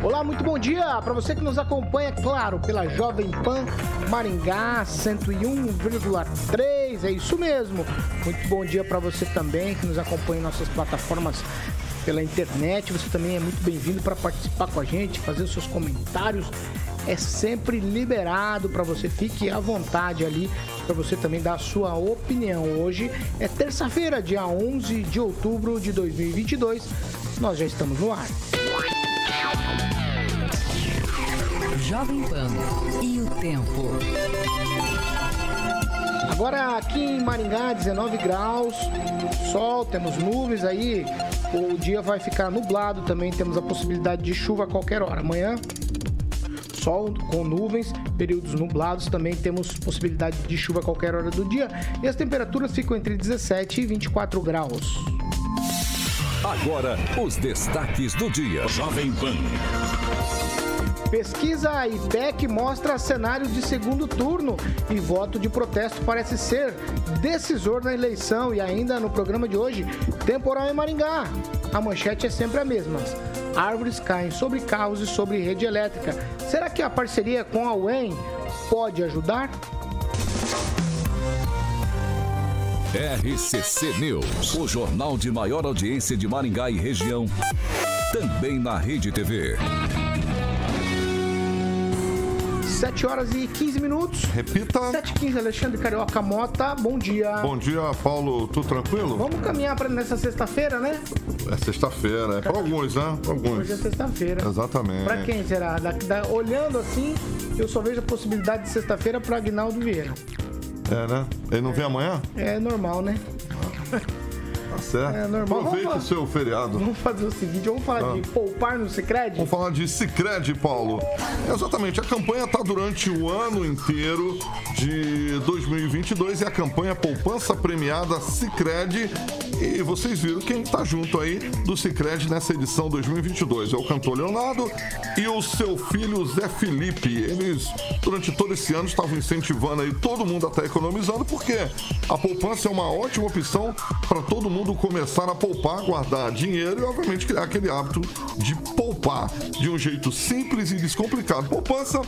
Olá, muito bom dia para você que nos acompanha, claro, pela Jovem Pan Maringá 101,3. É isso mesmo. Muito bom dia para você também que nos acompanha em nossas plataformas pela internet. Você também é muito bem-vindo para participar com a gente, fazer os seus comentários. É sempre liberado para você. Fique à vontade ali para você também dar a sua opinião. Hoje é terça-feira, dia 11 de outubro de 2022. Nós já estamos no ar. Jovem Pan e o tempo. Agora aqui em Maringá, 19 graus, sol, temos nuvens aí. O dia vai ficar nublado também, temos a possibilidade de chuva a qualquer hora. Amanhã, sol com nuvens, períodos nublados, também temos possibilidade de chuva a qualquer hora do dia. E as temperaturas ficam entre 17 e 24 graus. Agora, os destaques do dia. Jovem Pan. Pesquisa IPEC mostra cenário de segundo turno e voto de protesto parece ser decisor na eleição. E ainda no programa de hoje, temporal em Maringá. A manchete é sempre a mesma. Árvores caem sobre carros e sobre rede elétrica. Será que a parceria com a UEM pode ajudar? RCC News, o jornal de maior audiência de Maringá e região. Também na Rede TV. 7 horas e 15 minutos. Repita. 7 e 15, Alexandre Carioca Mota, bom dia. Bom dia, Paulo. Tudo tranquilo? Vamos caminhar para nessa sexta-feira, né? É sexta-feira, é para alguns, né? Para alguns. Hoje é sexta-feira. Exatamente. Para quem será? Da, da, olhando assim, eu só vejo a possibilidade de sexta-feira para Agnaldo Vieira. É, né? Ele não vem amanhã? É normal, né? Tá certo. É normal. Aproveita Vamos o seu feriado. Vamos fazer o seguinte, vamos falar Ah. de poupar no Sicredi? Vamos falar de Cicred, Paulo. Exatamente, a campanha está durante o ano inteiro de 2022 e a campanha Poupança Premiada Cicred. E vocês viram quem está junto aí do Cicred nessa edição 2022. É o cantor Leonardo e o seu filho Zé Felipe. Eles, durante todo esse ano, estavam incentivando aí todo mundo a estar economizando, porque a poupança é uma ótima opção para todo mundo começar a poupar, guardar dinheiro e, obviamente, criar aquele hábito de poupar de um jeito simples e descomplicado. Poupança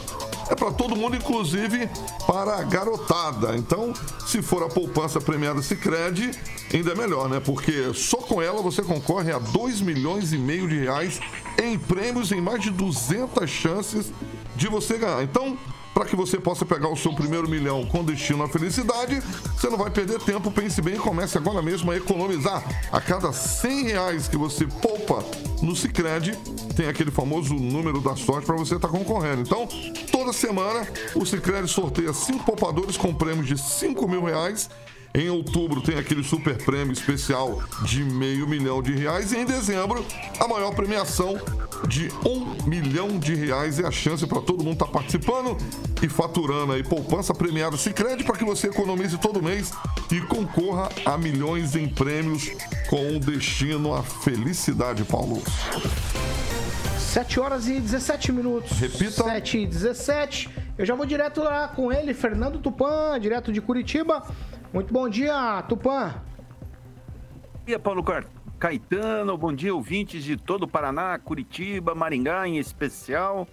é para todo mundo, inclusive para a garotada. Então, se for a poupança premiada Sicredi, ainda é melhor, né? Porque só com ela você concorre a 2 milhões e meio de reais em prêmios em mais de 200 chances de você ganhar. Então, para que você possa pegar o seu primeiro milhão com destino à felicidade, você não vai perder tempo, pense bem e comece agora mesmo a economizar. A cada 100 reais que você poupa no Cicred, tem aquele famoso número da sorte para você estar concorrendo. Então, toda semana o Cicred sorteia cinco poupadores com prêmios de 5 mil reais. Em outubro tem aquele super prêmio especial de meio milhão de reais. E em dezembro, a maior premiação de um milhão de reais. É a chance para todo mundo estar participando e faturando aí. Poupança premiada Cicred para que você economize todo mês e concorra a milhões em prêmios com destino à felicidade, Paulo. 7 horas e 17 minutos. Repita. 7 e 17. Eu já vou direto lá com ele, Fernando Tupan, direto de Curitiba. Muito bom dia, Tupan. Bom dia, Paulo Caetano. Bom dia, ouvintes de todo o Paraná, Curitiba, Maringá em especial.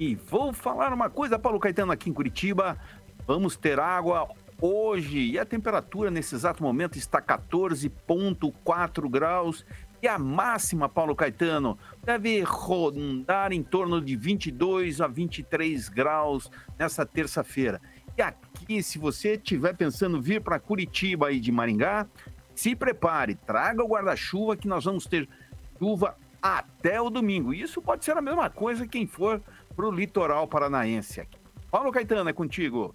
E vou falar uma coisa, Paulo Caetano, aqui em Curitiba. Vamos ter água hoje e a temperatura nesse exato momento está 14,4 graus. E a máxima, Paulo Caetano, deve rondar em torno de 22 a 23 graus nessa terça-feira. E aqui, se você estiver pensando vir para Curitiba aí de Maringá, se prepare, traga o guarda-chuva que nós vamos ter chuva até o domingo. Isso pode ser a mesma coisa quem for para o litoral paranaense aqui. Paulo Caetano, é contigo.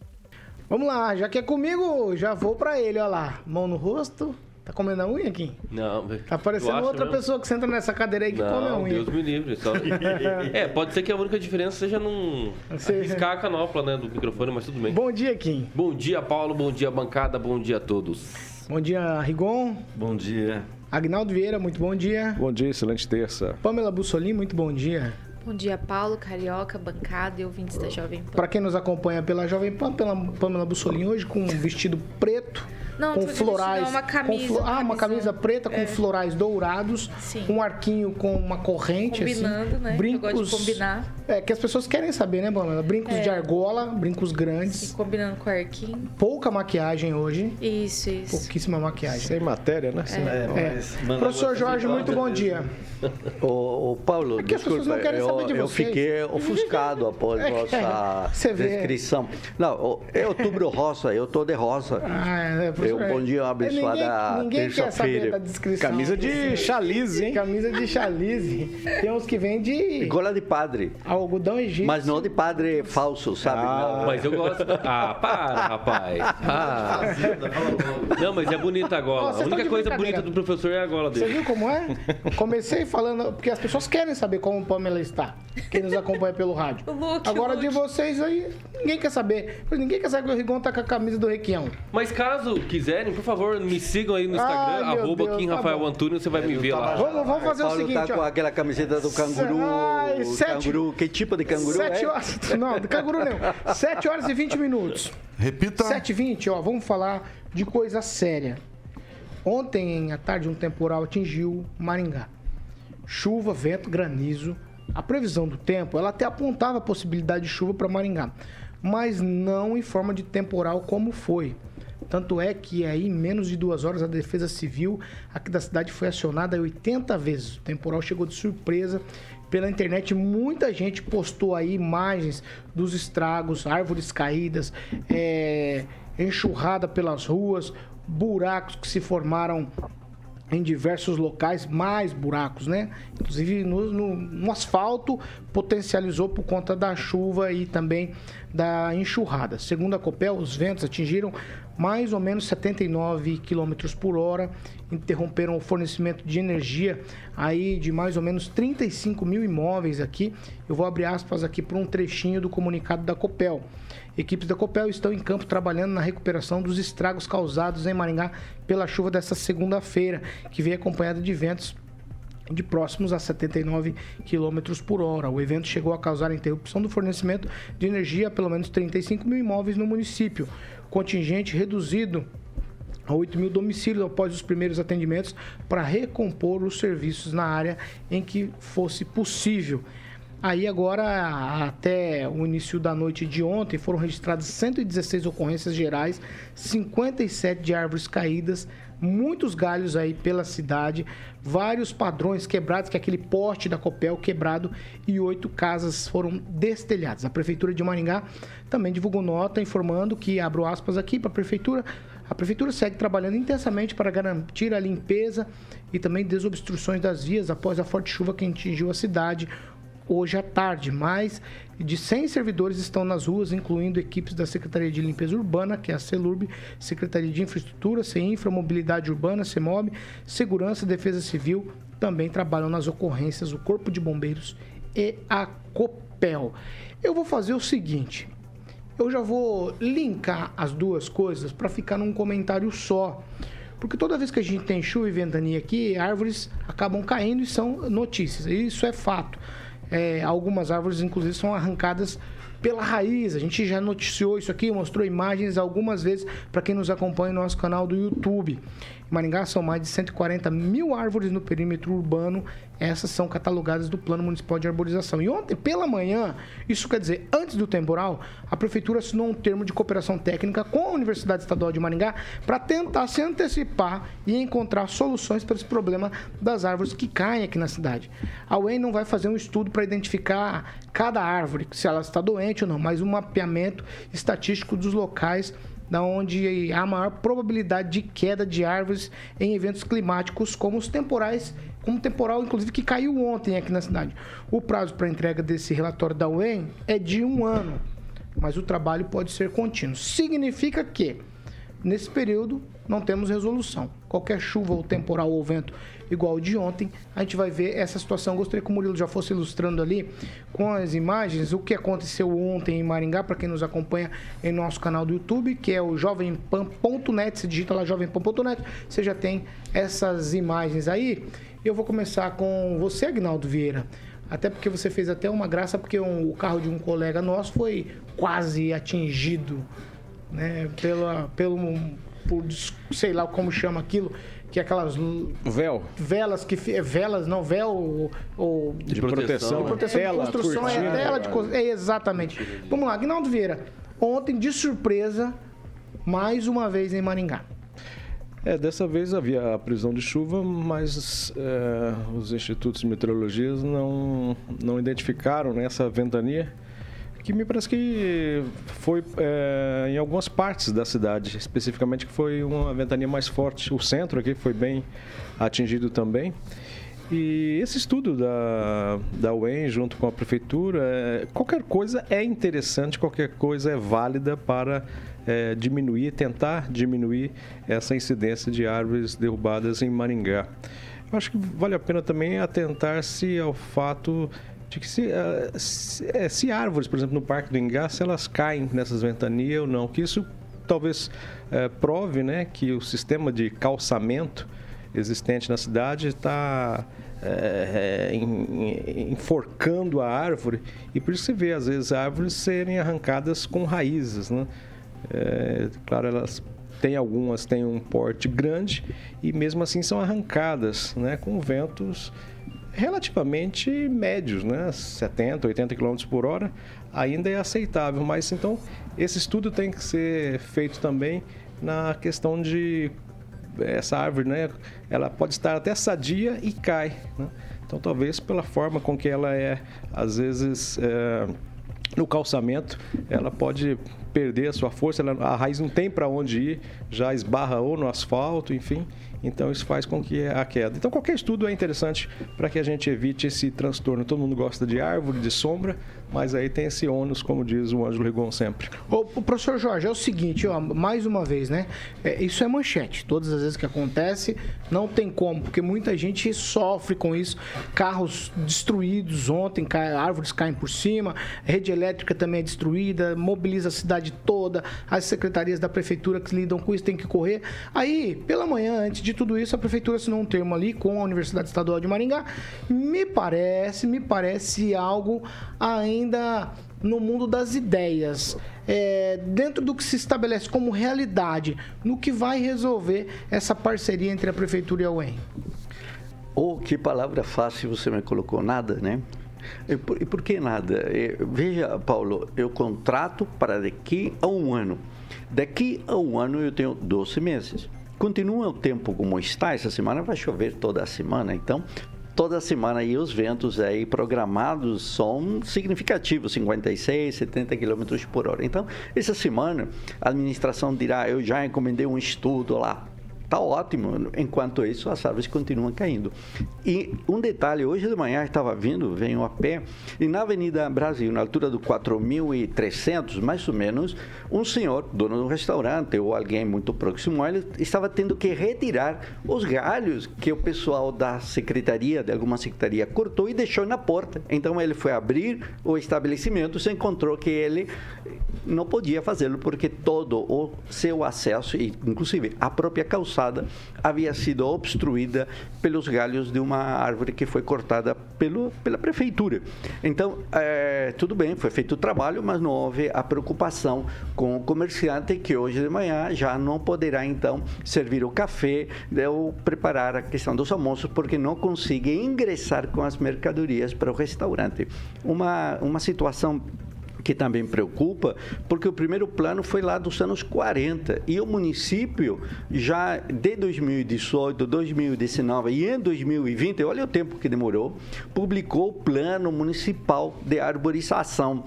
Vamos lá, já que é comigo, já vou pra ele, ó lá. Mão no rosto, Tá comendo a unha aqui? Não, Tá parecendo outra mesmo? pessoa que senta nessa cadeira aí que come a Não, unha. Deus me livre. Só... é, pode ser que a única diferença seja num Você- riscar a canopla né, do microfone, mas tudo bem. Bom dia, Kim. Bom dia, Paulo. Bom dia, bancada. Bom dia a todos. Bom dia, Rigon. Bom dia. Agnaldo Vieira, muito bom dia. Bom dia, excelente terça. Pamela Bussolini, muito bom dia. Bom dia, Paulo, Carioca, bancada e ouvintes da Jovem Pan. Para quem nos acompanha pela Jovem Pan, pela Pamela Bussolini hoje com um vestido preto. Não, com não foi florais. uma com camisa, flo- uma Ah, uma camisa. preta com É. florais dourados. Sim. Um arquinho com uma corrente. Combinando, assim, né? Brincos. Eu gosto de combinar. É, que as pessoas querem saber, né, Pamela? Brincos É. de argola, brincos grandes. E combinando com o arquinho. Pouca maquiagem hoje. Isso, isso. Pouquíssima maquiagem. Sem matéria, né? Sem- É. Professor Jorge, muito bom dia. Ô, Paulo, É que as pessoas desculpa, não querem saber de eu vocês. fiquei ofuscado após É, vossa você vê. descrição. Não, é outubro rosa, eu tô de rosa. Ah, é, professor, Eu- bom dia, uma é, abençoada Ninguém, ninguém quer saber terça-feira. da descrição. Camisa de chalice, hein? Camisa de chalice. Tem uns que vem de Gola de padre, algodão egípcio. mas não de padre falso, sabe? Ah. Não. Mas eu gosto. Ah, para, rapaz. Ah. Não, mas é bonita a gola. A única coisa bonita do professor é a gola Você dele. viu como é? Comecei falando, porque as pessoas querem saber como o Pamela está. Quem nos acompanha pelo rádio. Look, Agora o de vocês aí, ninguém quer saber. Ninguém quer saber que o Rigon tá com a camisa do Requião. Mas caso quiserem, por favor, me sigam aí no Instagram, Ai, arroba Deus, Kim tá Rafael bom. Antônio, você vai me ver lá. Vamos, vamos fazer o Paulo seguinte, tá com ó. aquela camiseta do canguru. Ai, sete- canguru, que tipo de canguru Sete é? horas. Não, do canguru não. 7 horas e 20 minutos. Repita. 7 e 20, ó, vamos falar de coisa séria. Ontem à tarde um temporal atingiu Maringá. Chuva, vento, granizo. A previsão do tempo, ela até apontava a possibilidade de chuva para Maringá, mas não em forma de temporal como foi. Tanto é que aí, em menos de duas horas, a Defesa Civil aqui da cidade foi acionada 80 vezes. O temporal chegou de surpresa. Pela internet, muita gente postou aí imagens dos estragos, árvores caídas, é, enxurrada pelas ruas, buracos que se formaram em diversos locais, mais buracos, né? Inclusive no, no- no asfalto, potencializou por conta da chuva e também da enxurrada. Segundo a Copel, os ventos atingiram mais ou menos 79 km por hora, interromperam o fornecimento de energia aí de mais ou menos 35 mil imóveis aqui. Eu vou abrir aspas aqui para um trechinho do comunicado da Copel. Equipes da Copel estão em campo trabalhando na recuperação dos estragos causados em Maringá pela chuva dessa segunda-feira, que veio acompanhada de ventos de próximos a 79 km por hora. O evento chegou a causar a interrupção do fornecimento de energia a pelo menos 35 mil imóveis no município. Contingente reduzido a 8 mil domicílios após os primeiros atendimentos para recompor os serviços na área em que fosse possível. Aí agora, até o início da noite de ontem, foram registradas 116 ocorrências gerais, 57 de árvores caídas, muitos galhos aí pela cidade, vários padrões quebrados, que é aquele poste da Copel quebrado e oito casas foram destelhadas. A Prefeitura de Maringá também divulgou nota informando que, abro aspas aqui para a Prefeitura, a Prefeitura segue trabalhando intensamente para garantir a limpeza e também desobstruções das vias após a forte chuva que atingiu a cidade hoje à tarde. Mais de 100 servidores estão nas ruas, incluindo equipes da Secretaria de Limpeza Urbana, que é a CELURB, Secretaria de Infraestrutura, CEINFRA, Mobilidade Urbana, CEMOB, Segurança e Defesa Civil também trabalham nas ocorrências, o Corpo de Bombeiros e a COPEL. Eu vou fazer o seguinte, eu já vou linkar as duas coisas para ficar num comentário só. Porque toda vez que a gente tem chuva e ventania aqui, árvores acabam caindo e são notícias. Isso é fato. É, algumas árvores, inclusive, são arrancadas pela raiz. A gente já noticiou isso aqui, mostrou imagens algumas vezes para quem nos acompanha no nosso canal do YouTube. Maringá são mais de 140 mil árvores no perímetro urbano. Essas são catalogadas do Plano Municipal de Arborização. E ontem, pela manhã, isso quer dizer, antes do temporal, a Prefeitura assinou um termo de cooperação técnica com a Universidade Estadual de Maringá para tentar se antecipar e encontrar soluções para esse problema das árvores que caem aqui na cidade. A UEM não vai fazer um estudo para identificar cada árvore, se ela está doente ou não, mas um mapeamento estatístico dos locais da onde há maior probabilidade de queda de árvores em eventos climáticos como os temporais, como temporal inclusive que caiu ontem aqui na cidade. O prazo para entrega desse relatório da UEM é de um ano, mas o trabalho pode ser contínuo. Significa que Nesse período, não temos resolução. Qualquer chuva ou temporal ou vento igual de ontem, a gente vai ver essa situação. Gostaria que o Murilo já fosse ilustrando ali com as imagens o que aconteceu ontem em Maringá, para quem nos acompanha em nosso canal do YouTube, que é o jovempan.net. Se digita lá jovempan.net, você já tem essas imagens aí. Eu vou começar com você, Agnaldo Vieira. Até porque você fez até uma graça, porque um- o carro de um colega nosso foi quase atingido, né? Pela, pelo, por, sei lá como chama aquilo, que é aquelas Véu. velas que fi- velas não véu ou, ou De proteção. de proteção Tela, de construção cortina. é tela de cos- é exatamente. Vamos lá, Agnaldo Vieira. Ontem de surpresa mais uma vez em Maringá. É, dessa vez havia a prisão de chuva, mas é, os institutos de meteorologia não, não identificaram né, essa ventania, que me parece que foi é, em algumas partes da cidade, especificamente que foi uma ventania mais forte. O centro aqui foi bem atingido também. E esse estudo da, da UEM junto com a prefeitura, é, qualquer coisa é interessante, qualquer coisa é válida para é, diminuir, tentar diminuir essa incidência de árvores derrubadas em Maringá. Eu acho que vale a pena também atentar-se ao fato de que se, eh, se, eh, se árvores, por exemplo, no Parque do Engá, se elas caem nessas ventanias ou não, que isso talvez eh, prove né, que o sistema de calçamento existente na cidade está en- en- enforcando a árvore e por isso você vê às vezes árvores serem arrancadas com raízes, né? Claro, elas têm algumas têm um porte grande e mesmo assim são arrancadas, né, com ventos relativamente médios, né? 70, 80 km por hora, ainda é aceitável. Mas então, esse estudo tem que ser feito também na questão de essa árvore, né? Ela pode estar até sadia e cai. né? Então, talvez pela forma com que ela é, às vezes, é, no calçamento, ela pode perder a sua força, ela- a raiz não tem para onde ir, já esbarra ou no asfalto, enfim. Então isso faz com que a queda. Então qualquer estudo é interessante para que a gente evite esse transtorno. Todo mundo gosta de árvore, de sombra, mas aí tem esse ônus, como diz o Ângelo Rigon sempre. Ô, ô, professor Jorge, é o seguinte, ó, mais uma vez, né? É, isso é manchete. Todas as vezes que acontece, não tem como, porque muita gente sofre com isso. Carros destruídos ontem, cai- árvores caem por cima, rede elétrica também é destruída, mobiliza a cidade toda, as secretarias da prefeitura que lidam com isso têm que correr. Aí, pela manhã, antes de tudo isso, a prefeitura assinou um termo ali com a Universidade Estadual de Maringá. Me parece, me parece algo ainda no mundo das ideias, é, dentro do que se estabelece como realidade, no que vai resolver essa parceria entre a prefeitura e a UEM. Oh, que palavra fácil você me colocou, nada, né? E por, e por que nada? Eh, Veja, Paulo, eu contrato para daqui a um ano. Daqui a um ano eu tenho 12 meses. Continua o tempo como está, essa semana vai chover toda a semana, então toda semana aí os ventos aí programados são significativos, 56, 70 km por hora. Então, essa semana a administração dirá, eu já encomendei um estudo lá, Tá ótimo. Enquanto isso, as árvores continuam caindo. E um detalhe, hoje de manhã estava vindo, venho a pé, e na Avenida Brasil, na altura do 4.300, mais ou menos, um senhor, dono de um restaurante ou alguém muito próximo a ele, estava tendo que retirar os galhos que o pessoal da secretaria, de alguma secretaria, cortou e deixou na porta. Então ele foi abrir o estabelecimento, se encontrou que ele não podia fazê-lo porque todo o seu acesso, e inclusive a própria calçada, havia sido obstruída pelos galhos de uma árvore que foi cortada pelo, pela prefeitura. Então, eh, tudo bem, foi feito o trabalho, mas não houve a preocupação com o comerciante que hoje de manhã já não poderá então servir o café ou preparar a questão dos almoços porque não consegue ingressar com as mercadorias para o restaurante. Uma, uma situação que também preocupa, porque o primeiro plano foi lá dos anos 40 e o município já de 2018, 2019 e em 2020, olha o tempo que demorou, publicou o plano municipal de arborização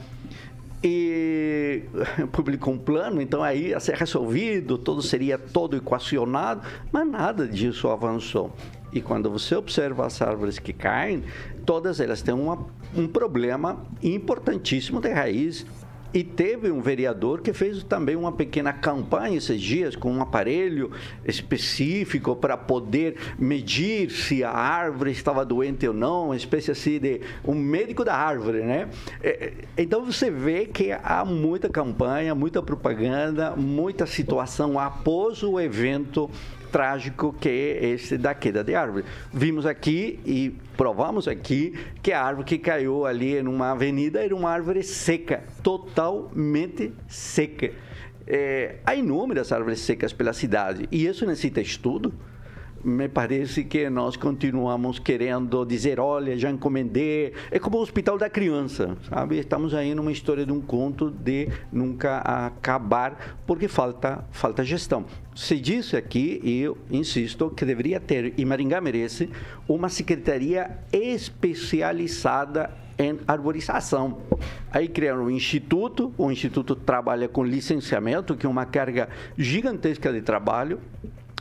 e publicou um plano, então aí ia ser resolvido, tudo seria todo equacionado, mas nada disso avançou. E quando você observa as árvores que caem, todas elas têm uma, um problema importantíssimo de raiz E teve um vereador que fez também uma pequena campanha esses dias com um aparelho específico para poder medir se a árvore estava doente ou não, uma espécie assim de um médico da árvore, né? É, é, Então você vê que há muita campanha, muita propaganda, muita situação após o evento trágico que esse da queda de árvore. Vimos aqui e provamos aqui que a árvore que caiu ali numa avenida era uma árvore seca, totalmente seca. É, há inúmeras árvores secas pela cidade e isso necessita estudo. Me parece que nós continuamos querendo dizer, olha, já encomendei. É como o Hospital da Criança, sabe? Estamos aí numa história de um conto de nunca acabar, porque falta, falta gestão. Se disse aqui, e eu insisto, que deveria ter, e Maringá merece, uma secretaria especializada em arborização. Aí criaram um instituto, o instituto trabalha com licenciamento, que é uma carga gigantesca de trabalho,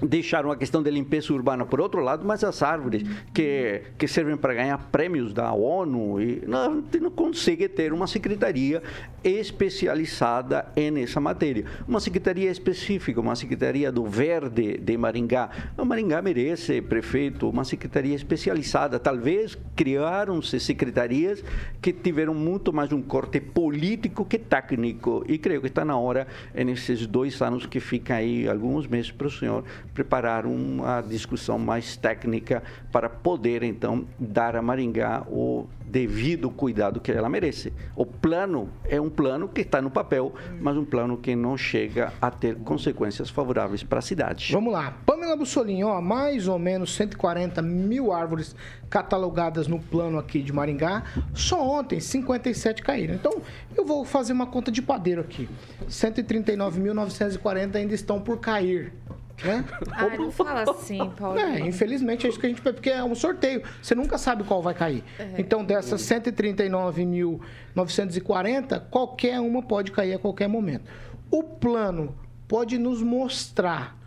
deixaram a questão da limpeza urbana por outro lado, mas as árvores que, que servem para ganhar prêmios da ONU, e não, não consegue ter uma secretaria especializada nessa matéria. Uma secretaria específica, uma secretaria do Verde de Maringá. O Maringá merece, prefeito, uma secretaria especializada. Talvez criaram-se secretarias que tiveram muito mais um corte político que técnico. E creio que está na hora, nesses dois anos que fica aí, alguns meses para o senhor, preparar uma discussão mais técnica para poder, então, dar a Maringá o devido cuidado que ela merece. O plano é um plano que está no papel, mas um plano que não chega a ter consequências favoráveis para a cidade. Vamos lá. Pamela Bussolini, ó, mais ou menos 140 mil árvores catalogadas no plano aqui de Maringá. Só ontem, 57 caíram. Então, eu vou fazer uma conta de padeiro aqui. 139.940 ainda estão por cair. Né? Ah, não fala assim, Paulo. É, infelizmente é isso que a gente porque é um sorteio. Você nunca sabe qual vai cair. Então, dessas 139.940, qualquer uma pode cair a qualquer momento. O plano pode nos mostrar,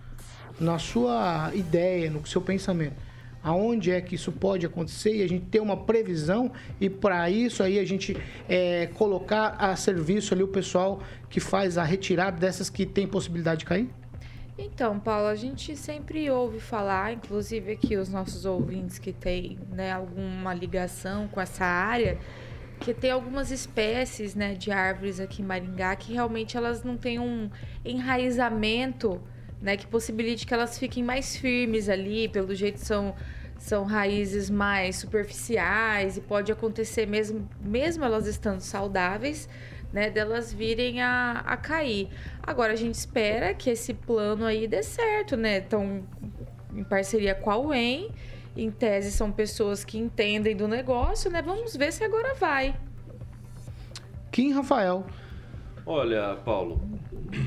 na sua ideia, no seu pensamento, aonde é que isso pode acontecer e a gente ter uma previsão e para isso aí a gente é, colocar a serviço ali o pessoal que faz a retirada dessas que tem possibilidade de cair? Então, Paulo, a gente sempre ouve falar, inclusive aqui os nossos ouvintes que têm né, alguma ligação com essa área, que tem algumas espécies né, de árvores aqui em Maringá que realmente elas não têm um enraizamento né, que possibilite que elas fiquem mais firmes ali, pelo jeito são, são raízes mais superficiais e pode acontecer mesmo, mesmo elas estando saudáveis, né, delas virem a, a cair. Agora a gente espera que esse plano aí dê certo, né? Então, em parceria com a UEM, em tese são pessoas que entendem do negócio, né? Vamos ver se agora vai. Kim Rafael. Olha, Paulo,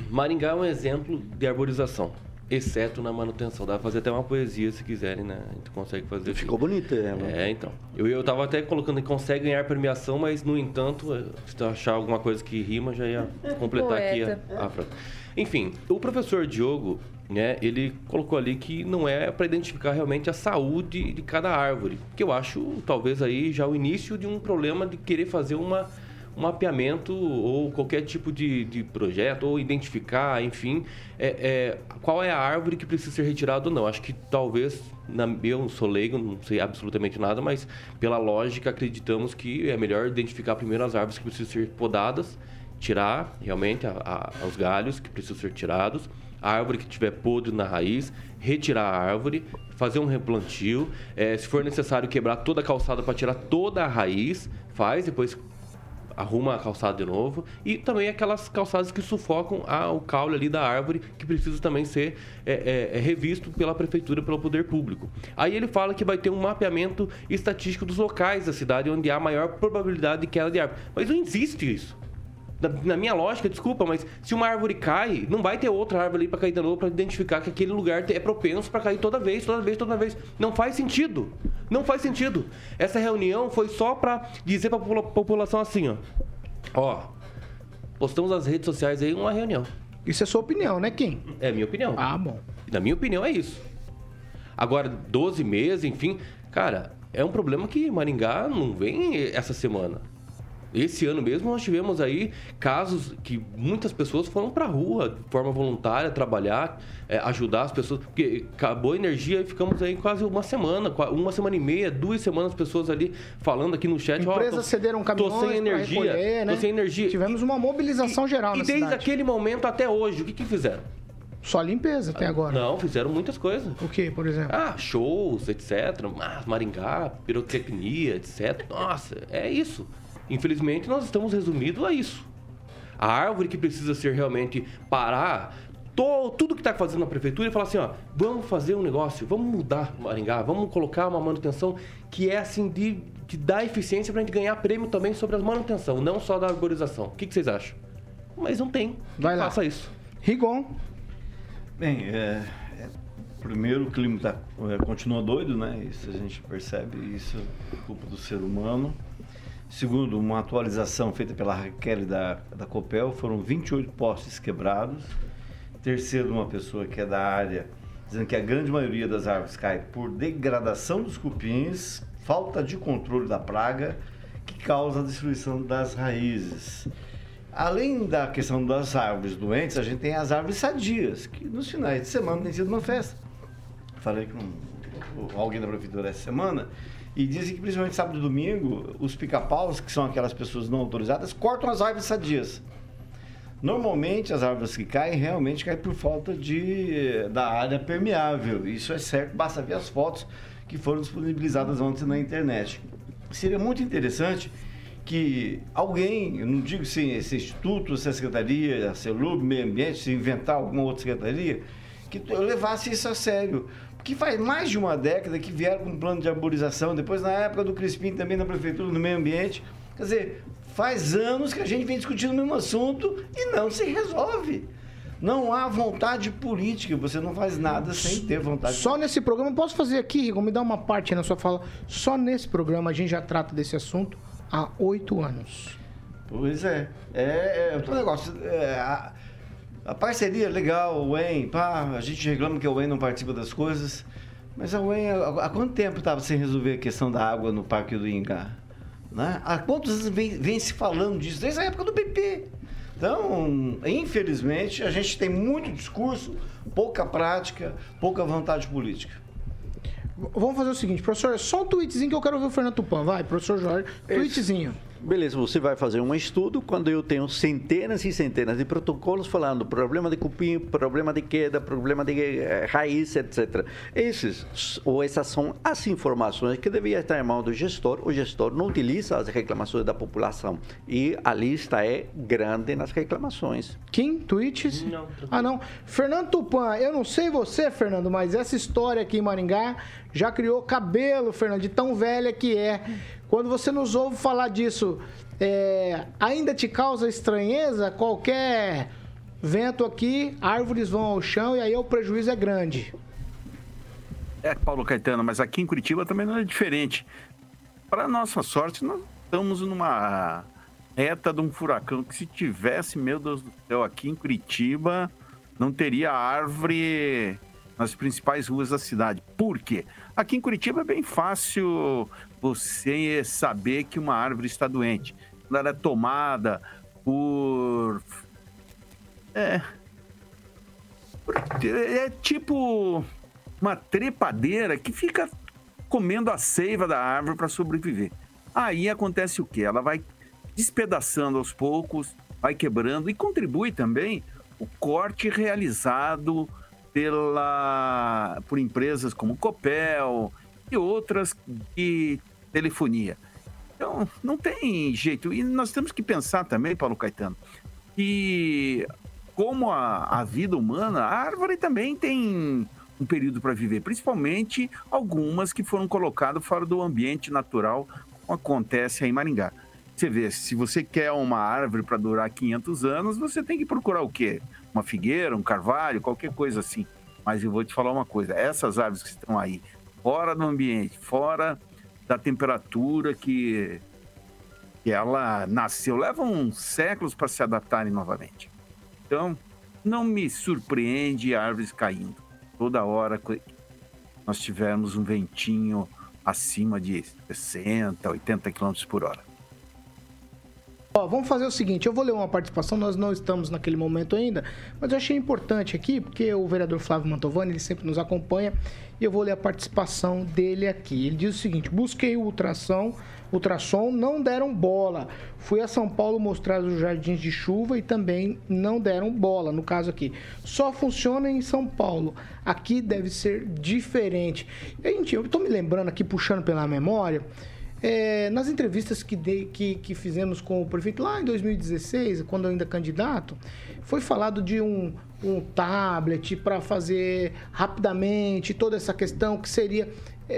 Maringá é um exemplo de arborização, exceto na manutenção. Dá pra fazer até uma poesia se quiserem, né? A gente consegue fazer. Ficou bonita ela. É, então. Eu, eu tava até colocando que consegue ganhar premiação, mas no entanto, eh, se achar alguma coisa que rima, já ia completar aqui a, Poeta. a frase. Enfim, o professor Diogo, né, ele colocou ali que não é para identificar realmente a saúde de cada árvore. Que eu acho, talvez aí, já o início de um problema de querer fazer uma um mapeamento ou qualquer tipo de, de projeto, ou identificar, enfim, é, é, qual é a árvore que precisa ser retirada ou não. Acho que talvez, na, eu sou leigo, não sei absolutamente nada, mas pela lógica acreditamos que é melhor identificar primeiro as árvores que precisam ser podadas, tirar realmente a, a, os galhos que precisam ser tirados, a árvore que tiver podre na raiz, retirar a árvore, fazer um replantio, é, se for necessário quebrar toda a calçada para tirar toda a raiz, faz, depois arruma a calçada de novo e também aquelas calçadas que sufocam o caule ali da árvore que precisa também ser é, é, é, revisto pela prefeitura, pelo poder público. Aí ele fala que vai ter um mapeamento estatístico dos locais da cidade onde há maior probabilidade de queda de árvore. Mas não existe isso. Na, minha lógica, desculpa, mas se uma árvore cai, não vai ter outra árvore ali para cair de novo para identificar que aquele lugar é propenso para cair toda vez, toda vez, toda vez. Não faz sentido. Não faz sentido. Essa reunião foi só para dizer para a população assim, ó. Ó, postamos nas redes sociais aí uma reunião. Isso é sua opinião, né, Kim? É minha opinião. Ah, bom. Na minha opinião, é isso. Agora, 12 meses, enfim. Cara, é um problema que Maringá não vem essa semana. Esse ano mesmo nós tivemos aí casos que muitas pessoas foram para a rua de forma voluntária trabalhar, é, ajudar as pessoas, porque acabou a energia e ficamos aí quase uma semana, uma semana e meia, duas semanas pessoas ali falando aqui no chat. Empresas oh, tô, cederam caminhões tô sem energia, recolher, né? tô sem energia. Tivemos uma mobilização geral e, na e desde cidade. aquele momento até hoje, o que, que fizeram? Só limpeza até agora. Não, fizeram muitas coisas. O que, por exemplo? Ah, shows, etc. Maringá, pirotecnia, etc. Nossa, é isso. Infelizmente, nós estamos resumidos a isso. A árvore que precisa ser realmente parar to, tudo que está fazendo na prefeitura e falar assim, ó, vamos fazer um negócio, vamos mudar Maringá, vamos colocar uma manutenção que é assim de, de dar eficiência para a gente ganhar prêmio também sobre a manutenção, não só da arborização. O que, que vocês acham? Mas não tem. Vai lá. Faça isso. Rigon. Bem, é, é, primeiro o clima tá, é, continua doido, né? Isso a gente percebe, isso é culpa do ser humano. Segundo, uma atualização feita pela Raquel da, da Copel, foram 28 postes quebrados. Terceiro, uma pessoa que é da área, dizendo que a grande maioria das árvores cai por degradação dos cupins, falta de controle da praga, que causa a destruição das raízes. Além da questão das árvores doentes, a gente tem as árvores sadias, que nos finais de semana tem sido uma festa. Falei com alguém da prefeitura essa semana, e dizem que principalmente sábado e domingo, os pica-paus, que são aquelas pessoas não autorizadas, cortam as árvores sadias. Normalmente as árvores que caem realmente caem por falta de, da área permeável. Isso é certo, basta ver as fotos que foram disponibilizadas ontem na internet. Seria muito interessante que alguém, não digo se esse instituto, se a secretaria, a CELUB, meio ambiente, se inventar alguma outra secretaria, que levasse isso a sério. Porque faz mais de uma década que vieram com um plano de arborização, depois na época do Crispim também na prefeitura, no meio ambiente. Quer dizer, faz anos que a gente vem discutindo o mesmo assunto e não se resolve. Não há vontade política, você não faz nada sem ter vontade Só nesse programa, posso fazer aqui, Rigon, me dar uma parte na sua fala. Só nesse programa a gente já trata desse assunto há oito anos. Pois é. É, é um negócio. É, a, a, parceria é legal, o UEM, pá, a gente reclama que o UEM não participa das coisas. Mas a UEM, há, há quanto tempo estava sem resolver a questão da água no Parque do Ingá? Né? Há quantos anos vem, vem se falando disso? Desde a época do PP. Então, infelizmente, a gente tem muito discurso, pouca prática, pouca vontade política. Vamos fazer o seguinte, professor, só um tweetzinho que eu quero ver o Fernando Tupan. Vai, professor Jorge, tweetzinho. Beleza, você vai fazer um estudo quando eu tenho centenas e centenas de protocolos falando problema de cupim, problema de queda, problema de eh, raiz, etc. Esses ou essas são as informações que devia estar em mão do gestor. O gestor não utiliza as reclamações da população e a lista é grande nas reclamações. Kim, tweets? Não. Ah, não. Fernando Tupan, eu não sei você, Fernando, mas essa história aqui em Maringá já criou cabelo, Fernando, de tão velha que é. Quando você nos ouve falar disso, é, ainda te causa estranheza? Qualquer vento aqui, árvores vão ao chão e aí o prejuízo é grande. É, Paulo Caetano, mas aqui em Curitiba também não é diferente. Para nossa sorte, nós estamos numa reta de um furacão que se tivesse, meu Deus do céu, aqui em Curitiba, não teria árvore nas principais ruas da cidade. Por quê? Aqui em Curitiba é bem fácil você saber que uma árvore está doente. Ela é tomada por. É. É tipo uma trepadeira que fica comendo a seiva da árvore para sobreviver. Aí acontece o que? Ela vai despedaçando aos poucos, vai quebrando e contribui também o corte realizado pela por empresas como Copel e outras de telefonia. Então, não tem jeito. E nós temos que pensar também, Paulo Caetano, que como a, a vida humana, a árvore também tem um período para viver, principalmente algumas que foram colocadas fora do ambiente natural, como acontece aí em Maringá. Você vê, se você quer uma árvore para durar 500 anos, você tem que procurar o quê? Uma figueira, um carvalho, qualquer coisa assim. Mas eu vou te falar uma coisa: essas árvores que estão aí, fora do ambiente, fora da temperatura que, que ela nasceu, levam séculos para se adaptarem novamente. Então, não me surpreende árvores caindo. Toda hora nós tivermos um ventinho acima de 60, 80 km por hora. Ó, vamos fazer o seguinte, eu vou ler uma participação, nós não estamos naquele momento ainda, mas eu achei importante aqui, porque o vereador Flávio Mantovani, ele sempre nos acompanha, e eu vou ler a participação dele aqui. Ele diz o seguinte: busquei o ultrassom, ultrassom, não deram bola. Fui a São Paulo mostrar os jardins de chuva e também não deram bola, no caso aqui. Só funciona em São Paulo. Aqui deve ser diferente. Gente, eu estou me lembrando aqui, puxando pela memória, é, nas entrevistas que, que, que, fizemos com o prefeito lá em 2016, quando ainda candidato, foi falado de um, um tablet para fazer rapidamente toda essa questão que seria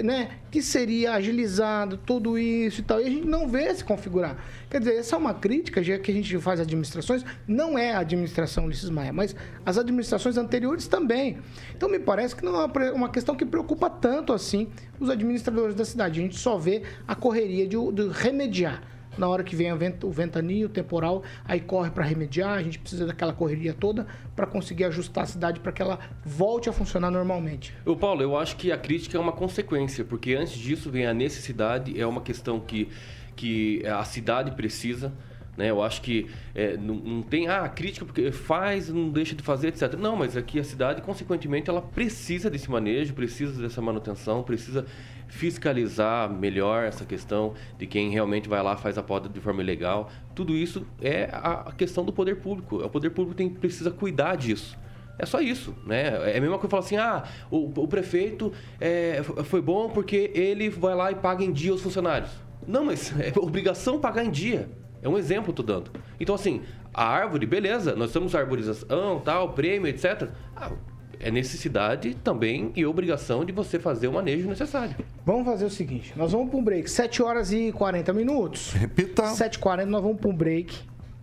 né, que seria agilizado tudo isso e tal. E a gente não vê se configurar. Quer dizer, essa é uma crítica, já que a gente faz administrações, não é a administração Ulisses Maia, mas as administrações anteriores também. Então me parece que não é uma questão que preocupa tanto assim os administradores da cidade. A gente só vê a correria de, de remediar na hora que vem o ventania, o temporal, aí corre para remediar, a gente precisa daquela correria toda para conseguir ajustar a cidade para que ela volte a funcionar normalmente. O Paulo, eu acho que a crítica é uma consequência, porque antes disso vem a necessidade, é uma questão que, que a cidade precisa. Né? Eu acho que é, não, não, tem ah, crítica porque faz, não deixa de fazer, etc. Não, mas aqui a cidade, consequentemente, ela precisa desse manejo, precisa dessa manutenção, precisa fiscalizar melhor essa questão de quem realmente vai lá faz a poda de forma ilegal. Tudo isso é a questão do poder público. O poder público tem, precisa cuidar disso. É só isso, né? É a mesma coisa falar assim, ah, o, o prefeito é, foi bom porque ele vai lá e paga em dia os funcionários. Não, mas é obrigação pagar em dia. É um exemplo que eu tô dando. Então, assim, a árvore, beleza, nós temos arborização, tal, prêmio, etc. Ah, é necessidade também e obrigação de você fazer o manejo necessário. Vamos fazer o seguinte, nós vamos para um break, 7 horas e 40 minutos. Repita. 7h40, nós vamos para um break,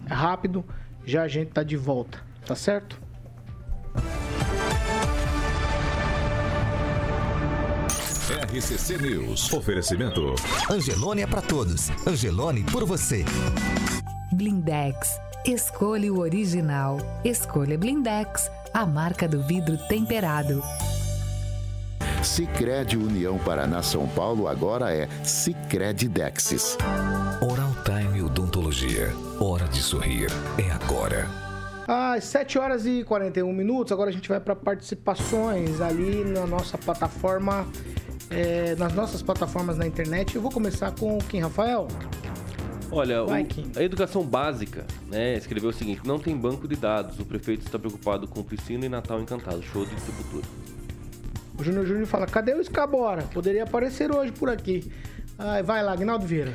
é rápido, já a gente tá de volta, tá certo? RCC News. Oferecimento. Angelone é para todos. Angelone por você. Blindex. Escolha o original. Escolha Blindex a marca do vidro temperado. Sicredi União Paraná São Paulo agora é Sicredi Dexis. Oral Time Odontologia. Hora de sorrir é agora. Às 7 horas e 41 minutos, agora a gente vai para participações ali na nossa plataforma, é, nas nossas plataformas na internet. Eu vou começar com quem, Rafael? Olha, o, a educação básica, né, escreveu o seguinte: não tem banco de dados. O prefeito está preocupado com piscina e Natal encantado. Show de sepultura. O Júnior Júnior fala: cadê o Escabora? Poderia aparecer hoje por aqui. Ah, vai lá, Agnaldo Vieira.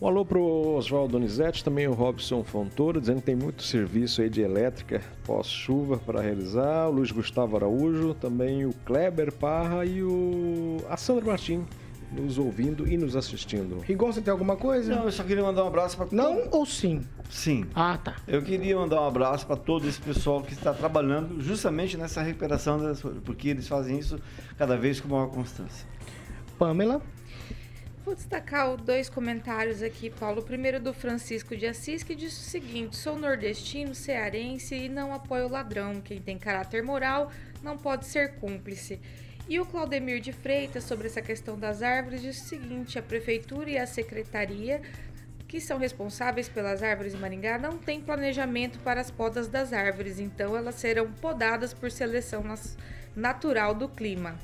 Um alô pro Oswaldo Donizete, também o Robson Fontoura, dizendo que tem muito serviço aí de elétrica pós-chuva para realizar. O Luiz Gustavo Araújo, também o Kleber Parra e o a Sandra Martins nos ouvindo e nos assistindo. Rigon, você tem alguma coisa? Não, eu só queria mandar um abraço para Não ou sim? Sim. Ah, tá. Eu queria mandar um abraço para todo esse pessoal que está trabalhando justamente nessa recuperação, das, porque eles fazem isso cada vez com maior constância. Pamela? Vou destacar dois comentários aqui, Paulo. O primeiro do Francisco de Assis, que diz o seguinte: sou nordestino, cearense e não apoio ladrão. Quem tem caráter moral não pode ser cúmplice. E o Claudemir de Freitas, sobre essa questão das árvores, diz o seguinte: a prefeitura e a secretaria que são responsáveis pelas árvores em Maringá não têm planejamento para as podas das árvores, então elas serão podadas por seleção natural do clima.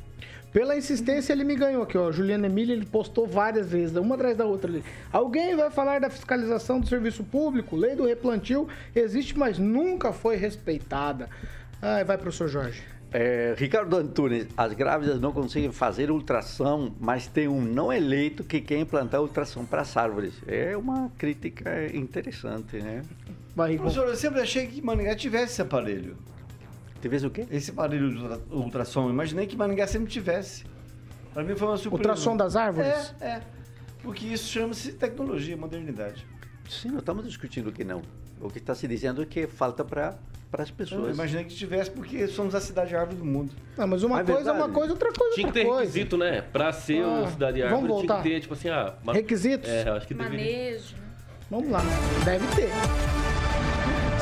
Pela insistência, ele me ganhou aqui, ó. Juliana Emília, ele postou várias vezes, uma atrás da outra ali. Alguém vai falar da fiscalização do serviço público? Lei do replantio existe, mas nunca foi respeitada. Ai, vai, professor Jorge. É, Ricardo Antunes, as grávidas não conseguem fazer ultrassom, mas tem um não eleito que quer implantar ultrassom para as árvores. É uma crítica interessante, né? Professor, eu sempre achei que Maningá tivesse esse aparelho. Tivesse o quê? Esse aparelho de ultrassom. Imaginei que Maningá sempre tivesse. Para mim foi uma surpresa. Ultrassom das árvores? É, é. Porque isso chama-se tecnologia, modernidade. Sim, não estamos discutindo que não. O que está se dizendo é que falta para para as pessoas. Eu imaginei que tivesse, porque somos a cidade árvore do mundo. Não, mas uma é coisa é uma coisa, outra coisa é Tinha que ter coisa. requisito, né? Para ser ah, uma cidade árvore, vamos voltar. tinha que ter, tipo assim, ah... Uma... Requisitos? É, acho que Manejo. Deveria... Vamos lá, deve ter.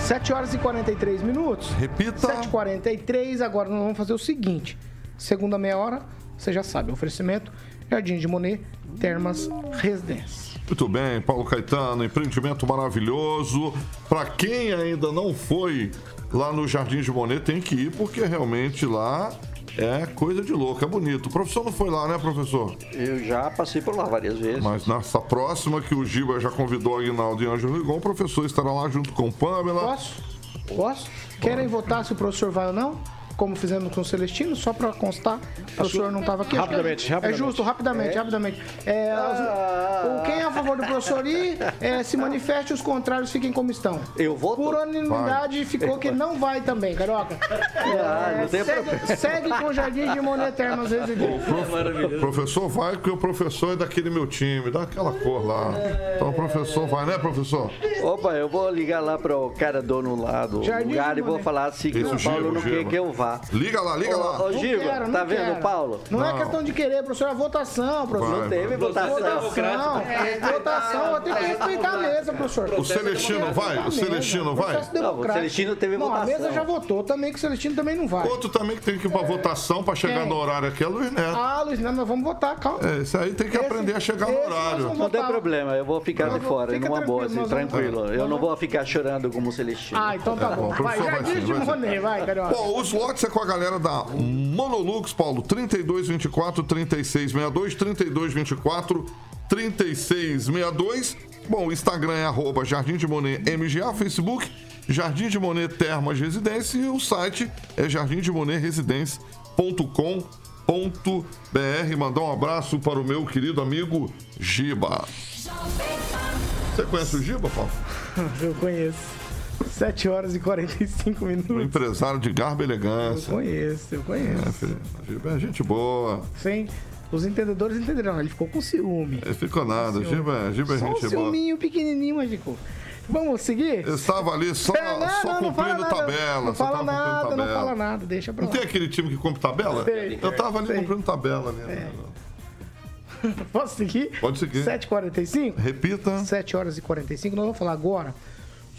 7 horas e 43 minutos. Repita. 7h43, agora nós vamos fazer o seguinte. Segunda meia hora, você já sabe, oferecimento Jardim de Monet, Termas Residência. Muito bem, Paulo Caetano, empreendimento maravilhoso. Para quem ainda não foi lá no Jardim de Monet, tem que ir, porque realmente lá é coisa de louco, é bonito. O professor não foi lá, né, professor? Eu já passei por lá várias vezes. Mas nessa próxima que o Giba já convidou Aguinaldo e Ângelo Rigon, o professor estará lá junto com Pamela. Posso? Posso? Querem votar se o professor vai ou não? Como fizemos com o Celestino, só para constar, o professor não estava aqui. Rapidamente, É rapidamente. justo, rapidamente, rapidamente. É, o- quem é a favor do professor ir, é, se manifeste, os contrários fiquem como estão. Eu voto. Por unanimidade ficou que não vai também, Carioca. Ah, tem segue, segue com o Jardim de Monet Termas Residência. O professor vai, porque o professor é daquele meu time, daquela cor lá. Então o professor vai, né, professor? Opa, eu vou ligar lá pro cara dono lá do Jardim lugar e vou falar assim que o Paulo não quer que eu vá. Liga lá, liga lá. Ô, Não Giba, quero, não tá vendo, quero. Paulo? Não, é Não. questão de querer, professor, é votação, professor. Vai, Teve votação. Votação, votação, vai ter que respeitar a mesa, professor. O Celestino vai? O Celestino vai? Não, o. Celestino teve não, votação. a mesa já votou também, que o Celestino também não vai. Outro também que tem que ir pra votação pra chegar no horário aqui é Luiz Neto. Ah, Luiz, não, nós vamos votar, calma. É, esse aí tem que aprender a chegar no horário. Não tem problema, eu vou ficar de Não, fora, numa boa, tranquilo, assim, tranquilo. Eu não vou ficar chorando como o Celestino. Ah, então tá bom. Vai, Jardim sim, de. Monet, vai, Carioca. Bom, os lotes é com a galera da Monolux, Paulo. 3224 3662, 3224 3662. Bom, o Instagram é arroba Jardim de Monet MGA, Facebook Jardim de Monet Termas Residência e o site é jardimdemonetresidencia.com.br. Mandar um abraço para o meu querido amigo Giba. Você conhece o Giba, Paulo? Eu conheço. 7 horas e 45 Um minutos. empresário de garbo e Eu elegância. conheço, eu É, conheço. filho, Giba é gente boa. Sim. Os entendedores entenderão, ele ficou com ciúme. Ele ficou nada. Giba, Giba é Só um gente boa. ciúminho pequenininho, mas ficou. Vamos seguir? Eu estava ali só, É, não, só não, não fala cumprindo nada, tabela. Não só fala nada, não tabela. fala nada, deixa pra Não lá. tem aquele time que cumpre tabela? Sei. Eu tava ali Sei. É. cumprindo tabela ali. Posso seguir? Pode seguir. 7h45? Repita. 7 horas e 45. Nós vamos falar agora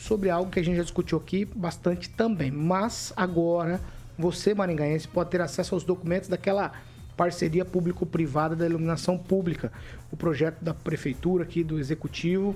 sobre algo que a gente já discutiu aqui bastante também. Mas agora, você, maringaense, pode ter acesso aos documentos daquela parceria público-privada da iluminação pública. O projeto da prefeitura aqui, do executivo,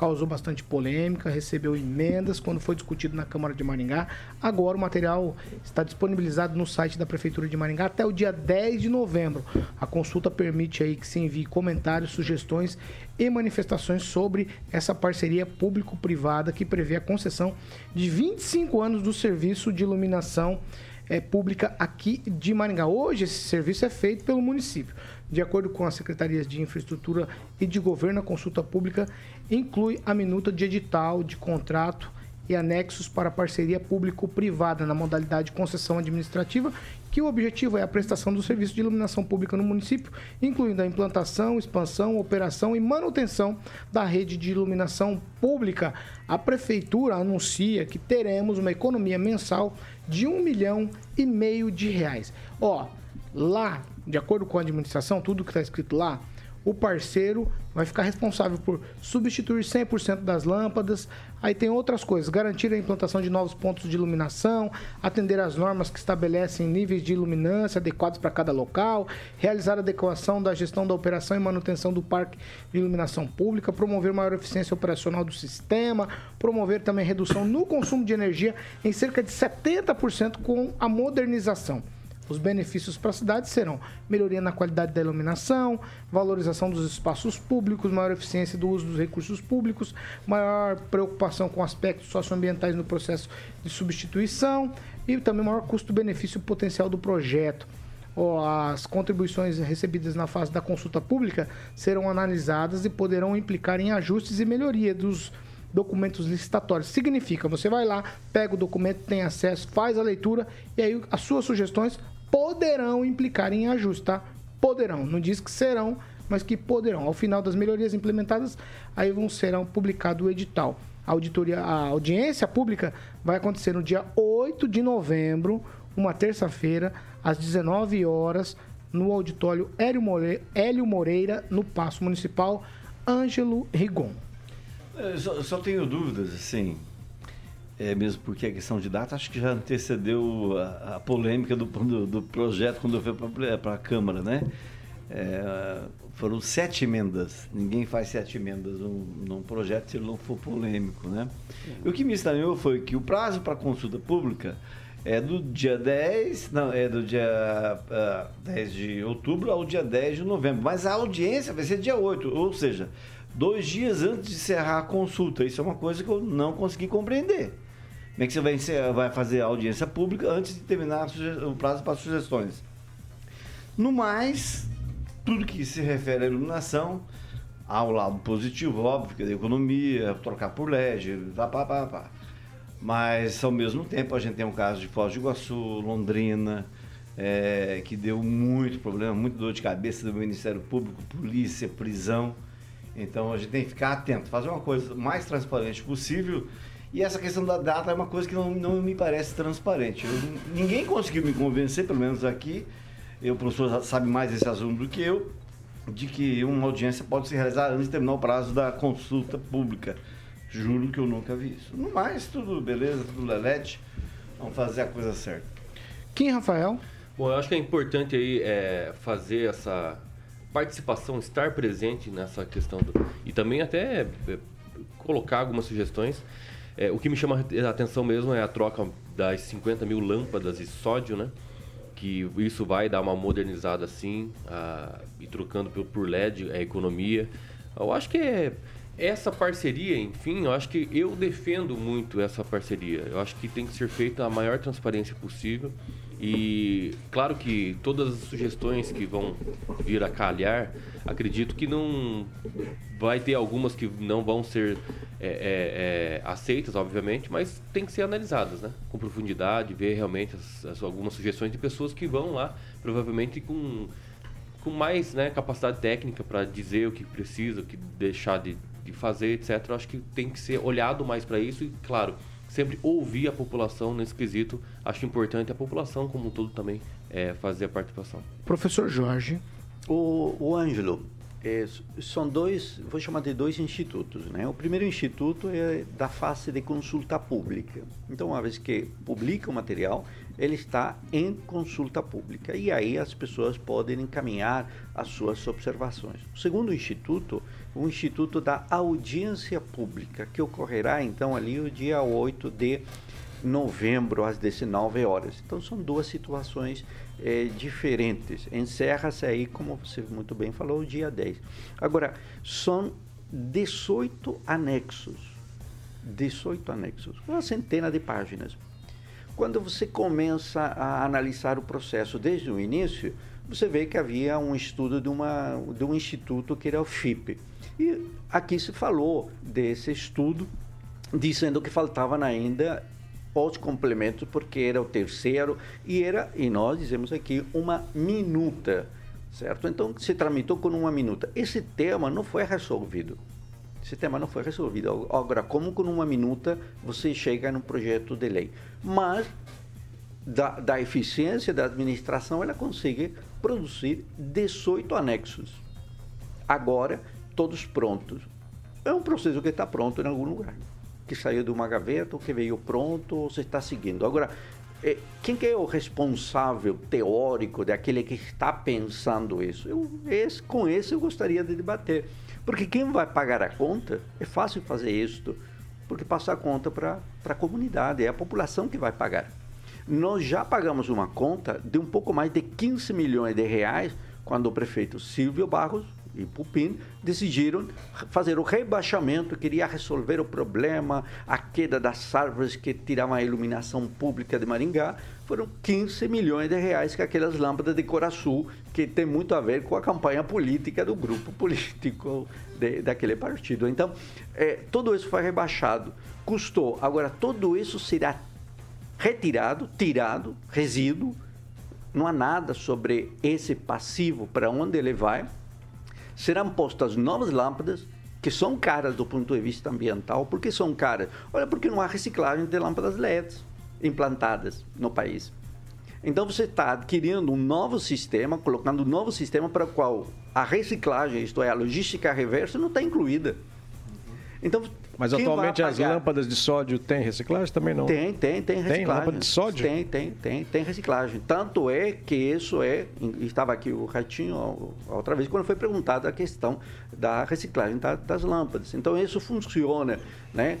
causou bastante polêmica, recebeu emendas quando foi discutido na Câmara de Maringá. Agora o material está disponibilizado no site da Prefeitura de Maringá até o dia 10 de novembro. A consulta permite aí que se envie comentários, sugestões e manifestações sobre essa parceria público-privada que prevê a concessão de 25 anos do serviço de iluminação é, pública aqui de Maringá. Hoje esse serviço é feito pelo município. De acordo com as secretarias de infraestrutura e de governo, a consulta pública inclui a minuta de edital, de contrato e anexos para parceria público-privada na modalidade concessão administrativa, que o objetivo é a prestação do serviço de iluminação pública no município, incluindo a implantação, expansão, operação e manutenção da rede de iluminação pública. A prefeitura anuncia que teremos uma economia mensal de um milhão e meio de reais. Ó, lá, de acordo com a administração, tudo que está escrito lá, o parceiro vai ficar responsável por substituir 100% das lâmpadas. Aí tem outras coisas, garantir a implantação de novos pontos de iluminação, atender às normas que estabelecem níveis de iluminância adequados para cada local, realizar a adequação da gestão da operação e manutenção do parque de iluminação pública, promover maior eficiência operacional do sistema, promover também redução no consumo de energia em cerca de 70% com a modernização. Os benefícios para a cidade serão melhoria na qualidade da iluminação, valorização dos espaços públicos, maior eficiência do uso dos recursos públicos, maior preocupação com aspectos socioambientais no processo de substituição e também maior custo-benefício potencial do projeto. As contribuições recebidas na fase da consulta pública serão analisadas e poderão implicar em ajustes e melhoria dos documentos licitatórios. Significa, você vai lá, pega o documento, tem acesso, faz a leitura e aí as suas sugestões poderão implicar em ajuste, tá? Poderão, não diz que serão, mas que poderão. Ao final das melhorias implementadas, aí vão serão publicado o edital. A auditoria, a audiência pública vai acontecer no dia 8 de novembro, uma terça-feira, às 19 horas, no auditório Hélio Moreira, no Paço Municipal Ângelo Rigon. Eu só, só tenho dúvidas, assim. É mesmo porque a questão de data acho que já antecedeu a, a polêmica do, do, do projeto quando foi para a Câmara, né? É, foram sete emendas. Ninguém faz sete emendas num, num projeto se ele não for polêmico, né? E o que me estranhou foi que o prazo para consulta pública é do dia 10, não, é do dia uh, 10 de outubro ao dia 10 de novembro. Mas a audiência vai ser dia 8, ou seja, dois dias antes de encerrar a consulta. Isso é uma coisa que eu não consegui compreender. É que você vai, vai fazer a audiência pública antes de terminar o prazo para sugestões? No mais, tudo que se refere à iluminação, ao lado positivo, óbvio, que é da economia, trocar por LED, pá, pá, pá, pá. Mas, ao mesmo tempo, a gente tem um caso de Foz do Iguaçu, Londrina, é, que deu muito problema, muito dor de cabeça do Ministério Público, polícia, prisão. Então, a gente tem que ficar atento, fazer uma coisa mais transparente possível. E essa questão da data é uma coisa que não, não me parece transparente. Eu, ninguém conseguiu me convencer, pelo menos aqui, eu, o professor sabe mais desse assunto do que eu, de que uma audiência pode se realizar antes de terminar o prazo da consulta pública. Juro que eu nunca vi isso. No mais, tudo beleza, tudo lelete. Vamos fazer a coisa certa. Quem, Rafael? Bom, eu acho que é importante aí é, fazer essa participação, estar presente nessa questão do, e também até é, colocar algumas sugestões. É, o que me chama a atenção mesmo é a troca das 50 mil lâmpadas de sódio, né? Que isso vai dar uma modernizada assim, a, e trocando por, por LED, a economia. Eu acho que é essa parceria, enfim, eu acho que eu defendo muito essa parceria. Eu acho que tem que ser feita a maior transparência possível. E claro que todas as sugestões que vão vir a calhar, acredito que não vai ter algumas que não vão ser é, é, é, aceitas, obviamente, mas tem que ser analisadas, né? Com profundidade, ver realmente as, as, algumas sugestões de pessoas que vão lá, provavelmente com com mais né, capacidade técnica para dizer o que precisa, o que deixar de, de fazer, etc. Eu acho que tem que ser olhado mais para isso e, claro, sempre ouvir a população nesse quesito. Acho importante a população como um todo também é, fazer a participação. Professor Jorge. O, o Ângelo, é, são dois, vou chamar de dois institutos. Né? O primeiro instituto é da fase de consulta pública. Então, uma vez que publica o material, ele está em consulta pública. E aí as pessoas podem encaminhar as suas observações. O segundo instituto o Instituto da Audiência Pública, que ocorrerá então ali o dia 8 de novembro, às 19 horas. Então são duas situações é, diferentes. Encerra-se aí, como você muito bem falou, o dia 10. Agora, são 18 anexos. 18 anexos, uma centena de páginas. Quando você começa a analisar o processo desde o início, você vê que havia um estudo de, uma, de um instituto que era o FIP. E aqui se falou desse estudo, dizendo que faltavam ainda os complementos, porque era o terceiro, e era, e nós dizemos aqui, uma minuta, certo? Então, se tramitou com uma minuta. Esse tema não foi resolvido. Esse tema não foi resolvido. Agora, como com uma minuta você chega num projeto de lei? Mas, da, da eficiência da administração, ela consegue produzir 18 anexos. Agora, todos prontos. É um processo que está pronto em algum lugar. Que saiu de uma gaveta, ou que veio pronto, ou você está seguindo. Agora, é, quem que é o responsável teórico daquele que está pensando isso? Eu, esse, com esse eu gostaria de debater. Porque quem vai pagar a conta, é fácil fazer isso, porque passa a conta para a comunidade, é a população que vai pagar. Nós já pagamos uma conta de um pouco mais de 15 milhões de reais quando o prefeito Silvio Barros e Pupim decidiram fazer o rebaixamento, queria resolver o problema, a queda das árvores que tiravam a iluminação pública de Maringá. Foram 15 milhões de reais que aquelas lâmpadas de cor azul, que tem muito a ver com a campanha política do grupo político de, daquele partido. Então, é, tudo isso foi rebaixado, custou. Agora, tudo isso será retirado, tirado, resíduo. Não há nada sobre esse passivo, para onde ele vai. Serão postas novas lâmpadas, que são caras do ponto de vista ambiental. Por que são caras? Olha, porque não há reciclagem de lâmpadas LEDs implantadas no país. Então você está adquirindo um novo sistema, colocando um novo sistema para o qual a reciclagem, isto é, a logística reversa, não está incluída. Então, Mas quem atualmente as lâmpadas de sódio têm reciclagem? Também não. Tem, tem, tem reciclagem. Tem lâmpada de sódio? Tem, tem, tem, tem reciclagem. Tanto é que isso é, estava aqui o Ratinho outra vez, quando foi perguntada a questão da reciclagem da- das lâmpadas. Então isso funciona, né?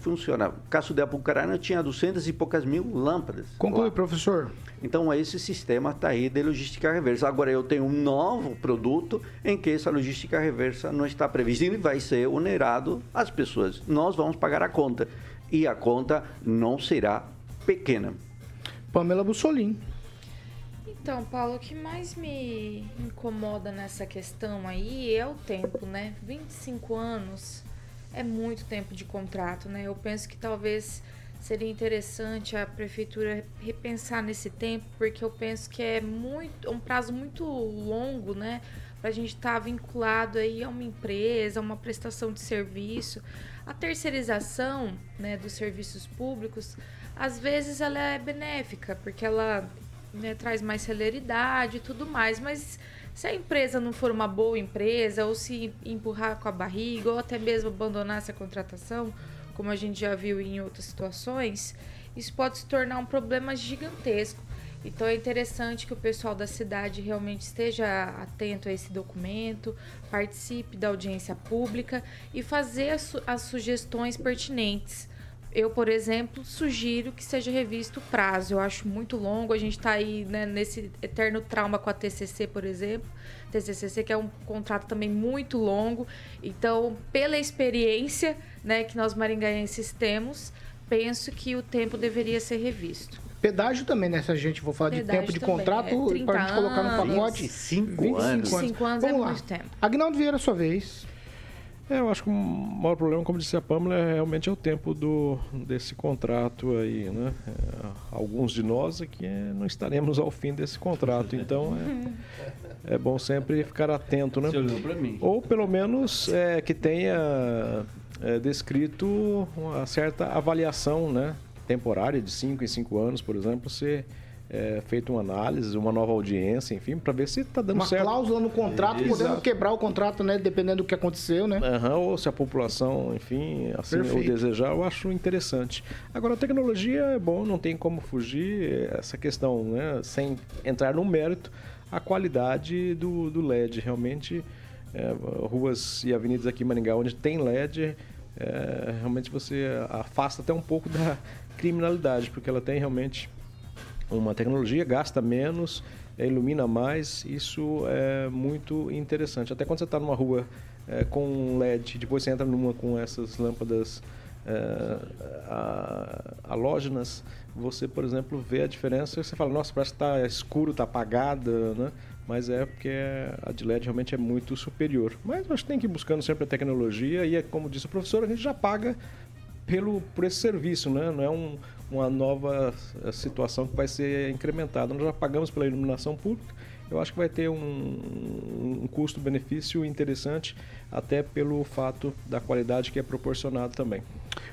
Funciona. O caso de Apucarana tinha 200 e poucas mil lâmpadas. Conclui, lá. professor. Então, esse sistema está aí de logística reversa. Agora, eu tenho um novo produto em que essa logística reversa não está prevista e vai ser onerado às pessoas. Nós vamos pagar a conta. E a conta não será pequena. Pamela Bussolim. Então, Paulo, o que mais me incomoda nessa questão aí é o tempo, né? 25 anos é muito tempo de contrato, né? Eu penso que talvez seria interessante a prefeitura repensar nesse tempo, porque eu penso que é muito um prazo muito longo, né? Para a gente estar vinculado aí a uma empresa, a uma prestação de serviço. A terceirização né, dos serviços públicos, às vezes ela é benéfica, porque ela né, traz mais celeridade e tudo mais, mas se a empresa não for uma boa empresa, ou se empurrar com a barriga, ou até mesmo abandonar essa contratação, como a gente já viu em outras situações, isso pode se tornar um problema gigantesco. Então é interessante que o pessoal da cidade realmente esteja atento a esse documento, participe da audiência pública e fazer as, su- as sugestões pertinentes. Eu, por exemplo, sugiro que seja revisto o prazo. Eu acho muito longo. A gente está aí né, nesse eterno trauma com a TCC, por exemplo. TCCC, que é um contrato também muito longo. Então, pela experiência né, que nós maringaenses temos, penso que o tempo deveria ser revisto. Pedágio também, né? Se a gente for falar de Pedágio tempo de também, contrato, é 30 pra gente colocar no pacote. 25 anos. 25 anos é lá. muito tempo. Agnaldo Vieira, sua vez. É, eu acho que o maior problema, como disse a Pâmela, é realmente é o tempo do, desse contrato aí, né? É, alguns de nós aqui é, não estaremos ao fim desse contrato, então é, é bom sempre ficar atento, né? Você olhou para mim. Ou pelo menos é, que tenha é, descrito uma certa avaliação, né? Temporária de 5 em 5 anos, por exemplo, ser é, feita uma análise, uma nova audiência, enfim, para ver se está dando Uma certo. cláusula no contrato, Exato. podendo quebrar o contrato, né? Dependendo do que aconteceu, né? Aham, ou se a população, enfim, assim ou Perfeito. desejar, eu acho interessante. Agora, a tecnologia é bom, não tem como fugir essa questão, né? Sem entrar no mérito, a qualidade do, do LED. Realmente, é, ruas e avenidas aqui em Maringá, onde tem LED, é, realmente você afasta até um pouco da criminalidade, porque ela tem realmente uma tecnologia, gasta menos, ilumina mais, isso é muito interessante. Até quando você está numa rua eh, com LED, depois você entra numa com essas lâmpadas a- halógenas, você, por exemplo, vê a diferença, você fala, nossa, parece que está escuro, está apagada, né? Mas é porque a de LED realmente é muito superior. Mas que tem que ir buscando sempre a tecnologia e, é como disse o professor, a gente já paga pelo, por esse serviço, né? não é um, uma nova eh, situação que vai ser incrementada. Nós já pagamos pela iluminação pública, eu acho que vai ter um, um custo-benefício interessante, até pelo fato da qualidade que é proporcionado também.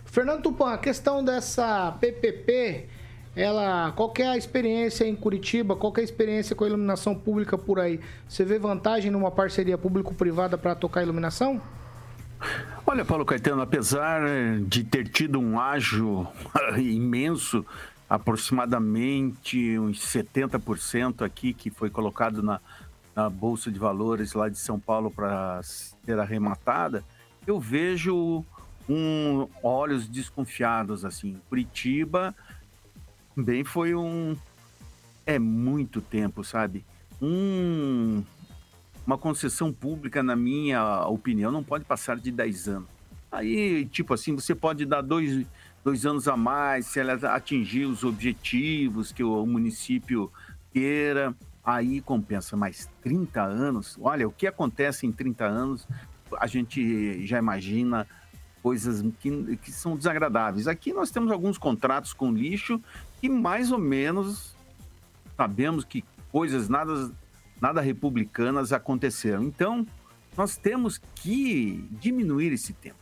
Fernando Tupan, a questão dessa PPP, ela, qual é a experiência em Curitiba? Qual é a experiência com a iluminação pública por aí? Você vê vantagem numa parceria público-privada para tocar iluminação? Olha, Paulo Caetano, apesar de ter tido um ágio imenso, aproximadamente uns 70% aqui que foi colocado na, na Bolsa de Valores lá de São Paulo para ser arrematada, eu vejo um olhos desconfiados assim. Curitiba bem foi um é muito tempo, sabe? Um uma concessão pública, na minha opinião, não pode passar de 10 anos. Aí, tipo assim, você pode dar dois, dois anos a mais se ela atingir os objetivos que o município queira, aí compensa. Mas 30 anos, olha, o que acontece em 30 anos, a gente já imagina coisas que, que são desagradáveis. Aqui nós temos alguns contratos com lixo que mais ou menos sabemos que coisas nada nada republicanas aconteceram. Então, nós temos que diminuir esse tempo.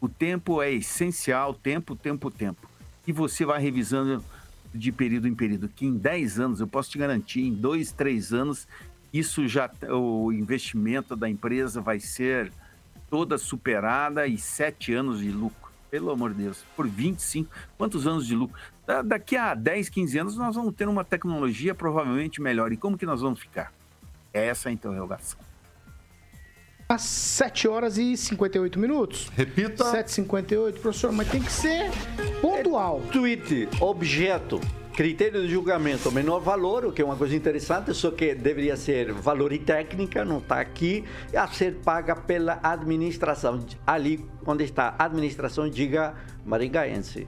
O tempo é essencial, tempo, tempo, tempo. E você vai revisando de período em período, que em 10 anos, eu posso te garantir, em 2, 3 anos, isso já o investimento da empresa vai ser toda superada e sete anos de lucro. Pelo amor de Deus, por 25, quantos anos de lucro? Da- Daqui a 10, 15 anos nós vamos ter uma tecnologia provavelmente melhor. E como que nós vamos ficar? Essa é a interrogação. Às 7 horas e 58 minutos. Repita. 7h58, professor, mas tem que ser pontual. Tweet, objeto, critério de julgamento, menor valor, o que é uma coisa interessante, só que deveria ser valor e técnica, não está aqui, a ser paga pela administração. Ali, onde está administração, diga maringaense.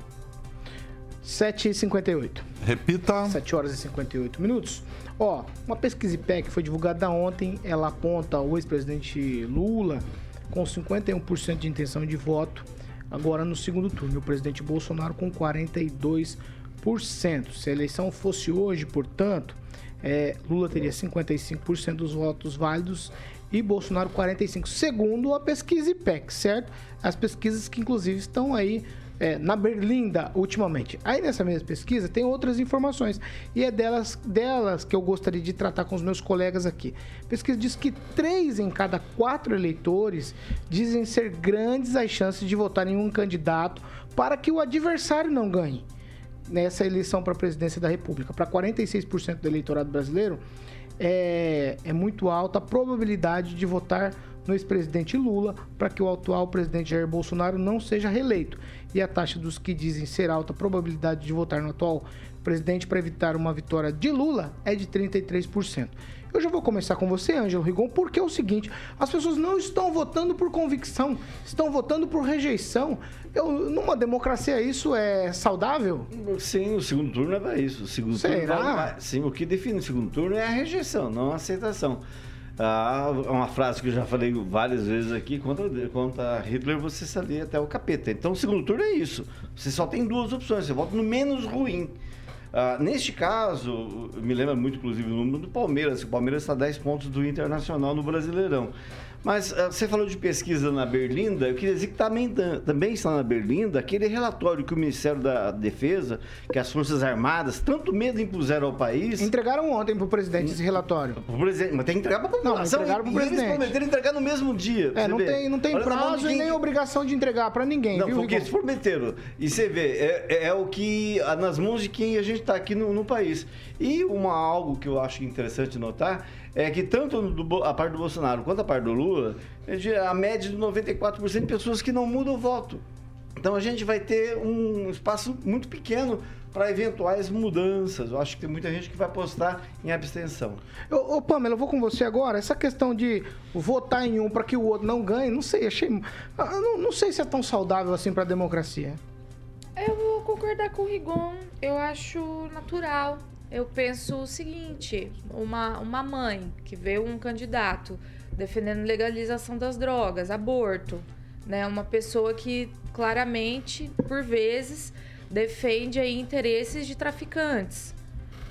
7h58. Repita. 7 horas e 58 minutos. Ó, uma pesquisa IPEC foi divulgada ontem, ela aponta o ex-presidente Lula com 51% de intenção de voto agora no segundo turno, o presidente Bolsonaro com 42%. Se a eleição fosse hoje, portanto, é, Lula teria 55% dos votos válidos e Bolsonaro 45%, segundo a pesquisa IPEC, certo? As pesquisas que inclusive estão aí é, na Berlinda ultimamente. Aí nessa mesma pesquisa tem outras informações e é delas, delas que eu gostaria de tratar com os meus colegas aqui. A pesquisa diz que três em cada quatro eleitores dizem ser grandes as chances de votar em um candidato para que o adversário não ganhe nessa eleição para a presidência da República. Para 46% do eleitorado brasileiro, é, é muito alta a probabilidade de votar no ex-presidente Lula para que o atual presidente Jair Bolsonaro não seja reeleito. E a taxa dos que dizem ser alta a probabilidade de votar no atual presidente para evitar uma vitória de Lula é de 33%. Eu já vou começar com você, Ângelo Rigon, porque é o seguinte: as pessoas não estão votando por convicção, estão votando por rejeição. Eu, numa democracia, isso é saudável? Sim, o segundo turno é para isso. O segundo Será? turno mais- Sim, o que define o segundo turno é a rejeição, não a aceitação. Ah, uma frase que eu já falei várias vezes aqui, contra, contra Hitler você sabia até o capeta. Então o segundo turno é isso. Você só tem duas opções, você vota no menos ruim. Ah, neste caso, me lembra muito, inclusive, o número do Palmeiras. O Palmeiras está a 10 pontos do Internacional no Brasileirão. Mas ah, você falou de pesquisa na Berlinda, eu queria dizer que também, também está na Berlinda aquele relatório que o Ministério da Defesa, que as Forças Armadas, tanto medo impuseram ao país. Entregaram ontem para o presidente esse relatório. O presidente, mas tem que entregar para a Não, população. entregaram pro e eles presidente. prometeram entregar no mesmo dia. É, não vê. tem, não tem Olha, prazo de e nem obrigação de entregar para ninguém, Não, viu, porque eles prometeram. E você vê, é, é- é o que. nas mãos de quem a gente está aqui no, no país. E uma, algo que eu acho interessante notar é que tanto do a parte do Bolsonaro quanto a parte do Lula, a média de 94% de pessoas que não mudam o voto. Então a gente vai ter um espaço muito pequeno para eventuais mudanças. Eu acho que tem muita gente que vai apostar em abstenção. Ô, ô, Pamela, eu vou com você agora. Essa questão de votar em um para que o outro não ganhe, não sei, achei. ah, Não, não sei se é tão saudável assim para a democracia. Eu vou concordar com o Rigon. Eu acho natural. Eu penso o seguinte: uma, uma mãe que vê um candidato defendendo legalização das drogas, aborto, né? Uma pessoa que claramente, por vezes, defende aí interesses de traficantes.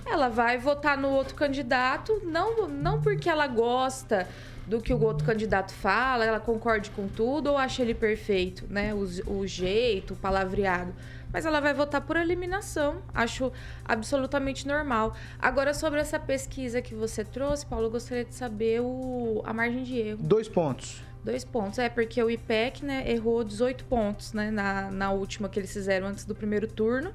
Ela vai votar no outro candidato, não, não porque ela gosta do que o outro candidato fala, ela concorde com tudo ou acha ele perfeito, né? O, o jeito, o palavreado. Mas ela vai votar por eliminação. Acho absolutamente normal. Agora, sobre essa pesquisa que você trouxe, Paulo, eu gostaria de saber o, a margem de erro. Dois pontos. Dois pontos. É, porque o IPEC, né, errou 18 pontos, né, na, na última que eles fizeram antes do primeiro turno.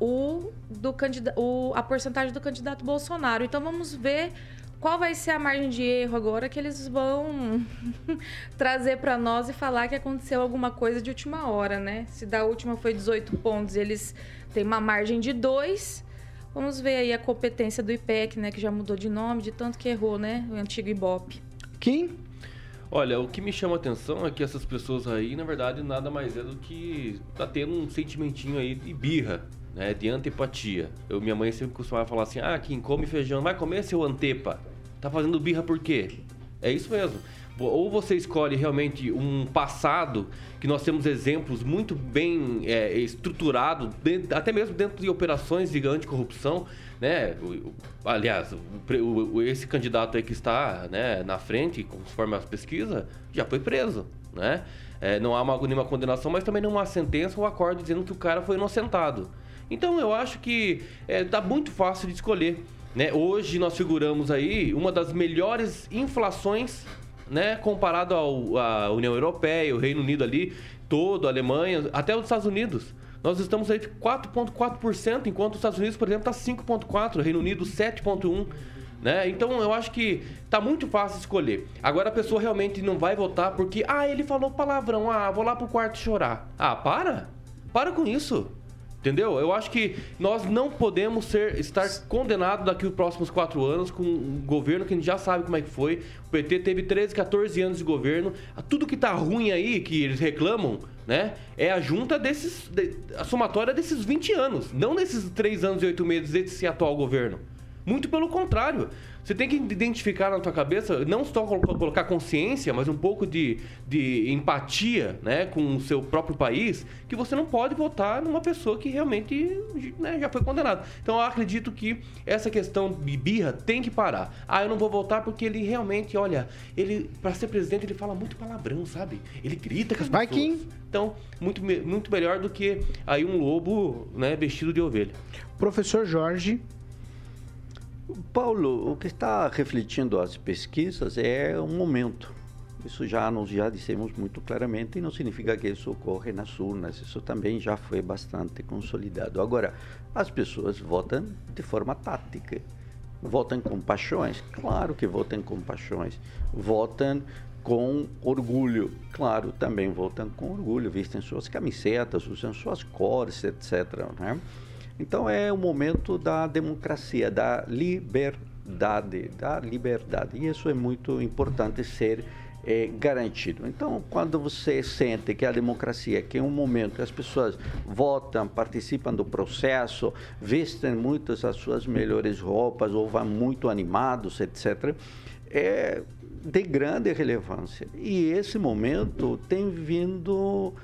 O, do candida o, a porcentagem do candidato Bolsonaro. Então, vamos ver qual vai ser a margem de erro agora que eles vão trazer para nós e falar que aconteceu alguma coisa de última hora, né? Se da última foi 18 pontos e eles têm uma margem de 2, vamos ver aí a competência do IPEC, né? Que já mudou de nome, de tanto que errou, né? O antigo Ibope. Kim? Olha, o que me chama a atenção é que essas pessoas aí, na verdade, nada mais é do que tá tendo um sentimentinho aí de birra, né? De antipatia. Eu, minha mãe sempre costumava falar assim: ah, quem come feijão, vai comer seu antepa. Tá fazendo birra por quê? É isso mesmo. Ou você escolhe realmente um passado que nós temos exemplos muito bem é, estruturados, até mesmo dentro de operações de anticorrupção, né? Aliás, esse candidato aí que está né, na frente, conforme as pesquisas, já foi preso, né? É, não há uma, nenhuma condenação, mas também não há sentença ou acordo dizendo que o cara foi inocentado. Então eu acho que é, tá muito fácil de escolher. Né? Hoje nós figuramos aí uma das melhores inflações né? Comparado à União Europeia, o Reino Unido ali, todo, a Alemanha, até os Estados Unidos. Nós estamos aí 4,4%, enquanto os Estados Unidos, por exemplo, está 5,4%, Reino Unido 7,1%. Né? Então eu acho que tá muito fácil escolher. Agora a pessoa realmente não vai votar porque, ah, ele falou palavrão, ah, vou lá pro quarto chorar. Ah, para! Para com isso. Entendeu? Eu acho que nós não podemos ser, estar condenados daqui os próximos quatro anos com um governo que a gente já sabe como é que foi. O PT teve 13, 14 anos de governo. Tudo que tá ruim aí, que eles reclamam, né? É a junta desses. De, a somatória desses 20 anos. Não desses 3 anos e 8 meses desse atual governo. Muito pelo contrário. Você tem que identificar na tua cabeça, não só colocar consciência, mas um pouco de, de empatia né, com o seu próprio país, que você não pode votar numa pessoa que realmente né, já foi condenada. Então eu acredito que essa questão de birra tem que parar. Ah, eu não vou votar porque ele realmente, olha, ele para ser presidente ele fala muito palavrão, sabe? Ele grita com as Vai pessoas. Kim. Então, muito, muito melhor do que aí um lobo né, vestido de ovelha. Professor Jorge. Paulo, o que está refletindo as pesquisas é um momento. Isso já nós já dissemos muito claramente e não significa que isso ocorre nas urnas. Isso também já foi bastante consolidado. Agora, as pessoas votam de forma tática. Votam com paixões? Claro que votam com paixões. Votam com orgulho. Claro, também votam com orgulho. Vestem suas camisetas, usam suas cores, etc. Né? Então é o momento da democracia, da liberdade, da liberdade. E isso é muito importante ser eh, garantido. Então, quando você sente que a democracia, que é um momento que as pessoas votam, participam do processo, vestem muitas as suas melhores roupas ou vão muito animados, etc., é de grande relevância. E esse momento tem vindo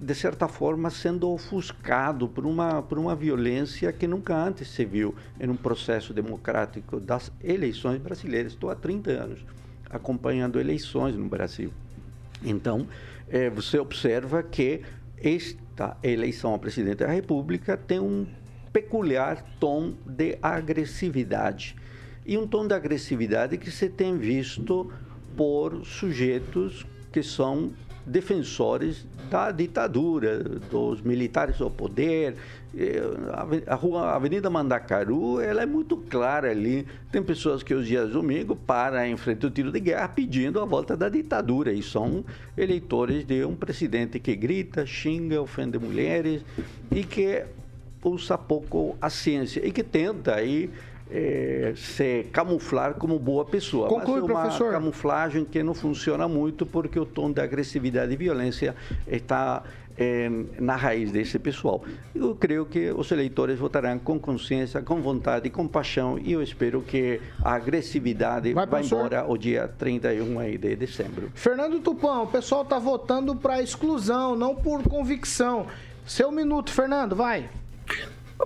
de certa forma, sendo ofuscado por uma, por uma violência que nunca antes se viu em um processo democrático das eleições brasileiras. Estou há 30 anos acompanhando eleições no Brasil. Então, eh, você observa que esta eleição a presidente da República tem um peculiar tom de agressividade. E um tom de agressividade que se tem visto por sujeitos que são defensores da ditadura, dos militares ao poder. A rua Avenida Mandacaru, ela é muito clara ali. Tem pessoas que os dias domingo param em frente ao tiro de guerra pedindo a volta da ditadura e são eleitores de um presidente que grita, xinga, ofende mulheres e que usa pouco a ciência e que tenta aí eh, se camuflar como boa pessoa. Conclui, Mas é uma professor. camuflagem que não funciona muito porque o tom de agressividade e violência está eh, na raiz desse pessoal. Eu creio que os eleitores votarão com consciência, com vontade, com paixão e eu espero que a agressividade Vai, professor. embora o dia 31 aí de dezembro. Fernando Tupã, o pessoal tá votando para exclusão, não por convicção. Seu minuto, Fernando, vai.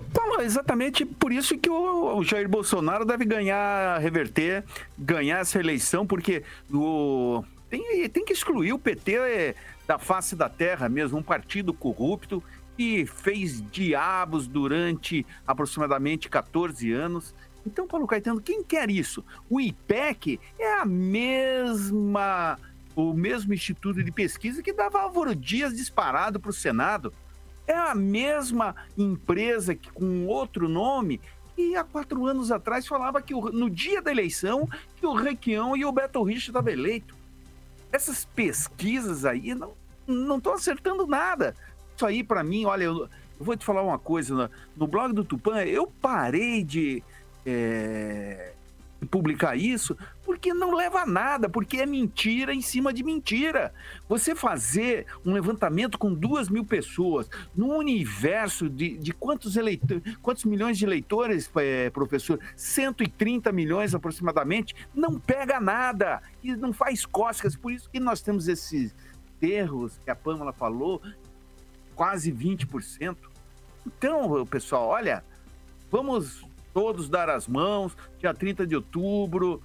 Paulo, exatamente por isso que o, Jair Bolsonaro deve ganhar, reverter, ganhar essa eleição, porque o, tem, tem que excluir o PT é, da face da terra mesmo, um partido corrupto que fez diabos durante aproximadamente 14 anos. Então, Paulo Caetano, quem quer isso? O IPEC é a mesma, o mesmo instituto de pesquisa que dava Álvaro Dias disparado para o Senado. É a mesma empresa que com outro nome que há quatro anos atrás falava que o- no dia da eleição que o Requião e o Beto Richa estavam eleitos. Essas pesquisas aí não não estão acertando nada. Isso aí para mim, olha, eu, eu vou te falar uma coisa, no, no blog do Tupã eu parei de é, de publicar isso porque não leva a nada, porque é mentira em cima de mentira. Você fazer um levantamento com duas mil pessoas num universo de, de quantos eleitores, quantos milhões de eleitores, eh, professor? 130 milhões aproximadamente, não pega nada e não faz cócegas. Por isso que nós temos esses erros que a Pâmela falou, quase 20%. Então, pessoal, olha, vamos todos dar as mãos, dia 30 de outubro,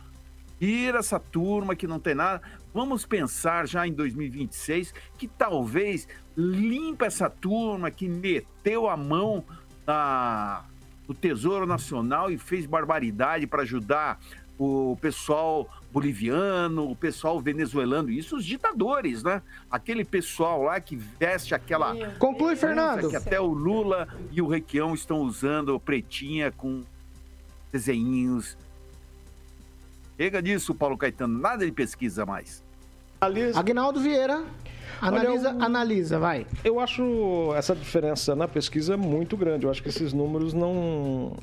tira essa turma que não tem nada. Vamos pensar já em 2026 que talvez limpa essa turma que meteu a mão na, no Tesouro Nacional e fez barbaridade para ajudar o pessoal boliviano, o pessoal venezuelano, isso os ditadores, né? Aquele pessoal lá que veste aquela. Conclui, Fernando. Que até o Lula e o Requião estão usando pretinha com desenhinhos. Chega disso, Paulo Caetano, nada de pesquisa mais. Agnaldo Vieira. Analisa, Olha, eu- analisa, vai. Eu acho essa diferença na pesquisa muito grande. Eu acho que esses números não.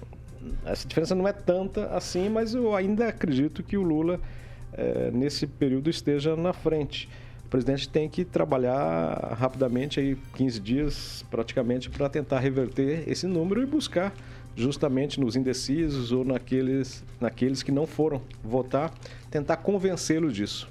Essa diferença não é tanta assim, mas eu ainda acredito que o Lula, eh, nesse período, esteja na frente. O presidente tem que trabalhar rapidamente, aí 15 dias praticamente, para tentar reverter esse número e buscar justamente nos indecisos ou naqueles, naqueles que não foram votar, tentar convencê-los disso.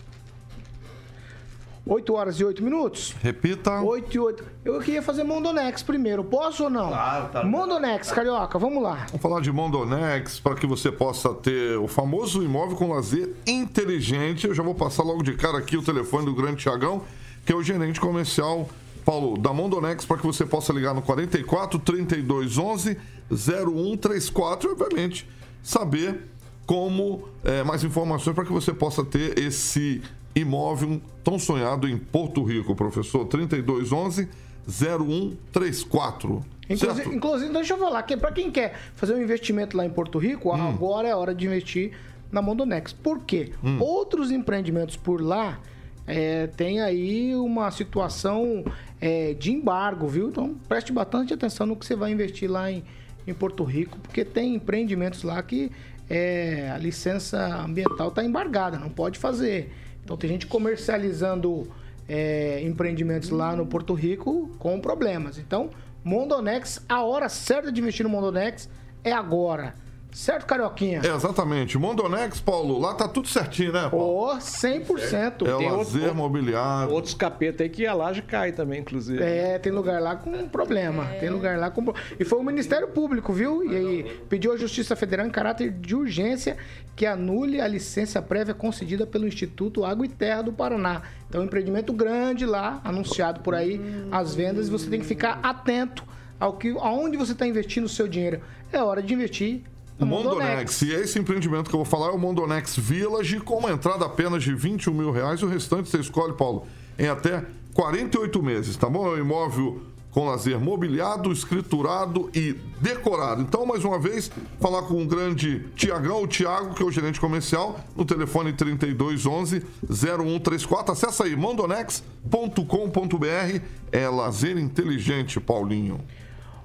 8 horas e 8 minutos? Repita. 8 e 8. Eu queria fazer Mondonex primeiro. Posso ou não? Claro, tá. Mondonex, Carioca, vamos lá. Vamos falar de Mondonex para que você possa ter o famoso imóvel com lazer inteligente. Eu já vou passar logo de cara aqui o telefone do Grande Tiagão, que é o gerente comercial Paulo da Mondonex, para que você possa ligar no 44 32 11 0134 e, obviamente, saber como é, mais informações para que você possa ter esse imóvel tão sonhado em Porto Rico, professor. 3211 0134. Inclusive, certo? inclusive, deixa eu falar, que para quem quer fazer um investimento lá em Porto Rico, Hum. agora é hora de investir na Mondonex. Por quê? Hum. Outros empreendimentos por lá é, tem aí uma situação é, de embargo, viu? Então preste bastante atenção no que você vai investir lá em, em Porto Rico, porque tem empreendimentos lá que é, a licença ambiental está embargada, não pode fazer. Então tem gente comercializando é, empreendimentos lá no Porto Rico com problemas. Então, Mondonex, a hora certa de investir no Mondonex é agora. Certo, Carioquinha? É, exatamente. Mondonex, Paulo, lá tá tudo certinho, né, Paulo? Oh, 100%. É Tem o outro- lazer mobiliário. Outros capeta aí que a laje cai também, inclusive. É, tem lugar lá com problema. Tem lugar lá com. E foi o Ministério Público, viu? E aí pediu à Justiça Federal em caráter de urgência que anule a licença prévia concedida pelo Instituto Água e Terra do Paraná. Então, um empreendimento grande lá, anunciado por aí, as vendas, e você tem que ficar atento ao que, aonde você está investindo o seu dinheiro. É hora de investir O Mondonex. E esse empreendimento que eu vou falar é o Mondonex Village, com uma entrada apenas de 21 mil reais. O restante você escolhe, Paulo, em até 48 meses, tá bom? É um imóvel com lazer mobiliado, escriturado e decorado. Então, mais uma vez, falar com o grande Tiagão, o Tiago, que é o gerente comercial, no telefone 3211 0134. Acesse aí, mondonex.com.br. É lazer inteligente, Paulinho.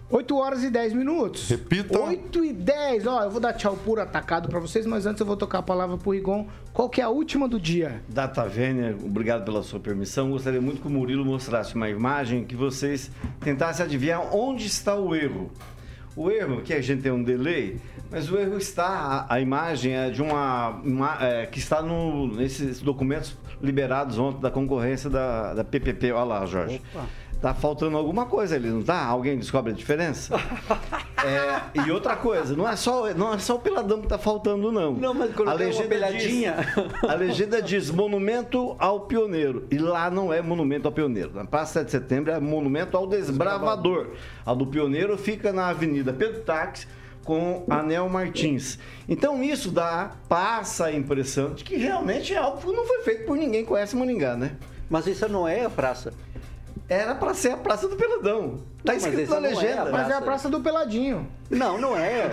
8 horas e 10 minutos. Repita. 8 e 10. Ó, eu vou dar tchau puro atacado pra vocês, mas antes eu vou tocar a palavra pro Rigon. Qual que é a última do dia? Data Vênia, obrigado pela sua permissão. Gostaria muito que o Murilo mostrasse uma imagem que vocês tentassem adivinhar onde está o erro. O erro, que a gente tem um delay, mas o erro está, a, a imagem é de uma, uma- é, que está no, nesses documentos liberados ontem da concorrência da, da PPP. Olha lá, Jorge. Tá faltando alguma coisa ali, não tá? Alguém descobre a diferença? É, e outra coisa, não é só, não é só o peladão que tá faltando, não. Não, mas coloquei uma peladinha. Diz, a legenda diz monumento ao pioneiro. E lá não é monumento ao pioneiro. Na Praça 7 de Setembro é monumento ao desbravador. A do pioneiro fica na Avenida Pedro Táxi com Anel Martins. Então isso dá, passa a impressão de que realmente é algo que não foi feito por ninguém conhece Maringá, né? Mas isso não é a praça. Era pra ser a Praça do Peladão. Tá Não, escrito na não é legenda. Mas é a Praça do Peladinho. Não, não é.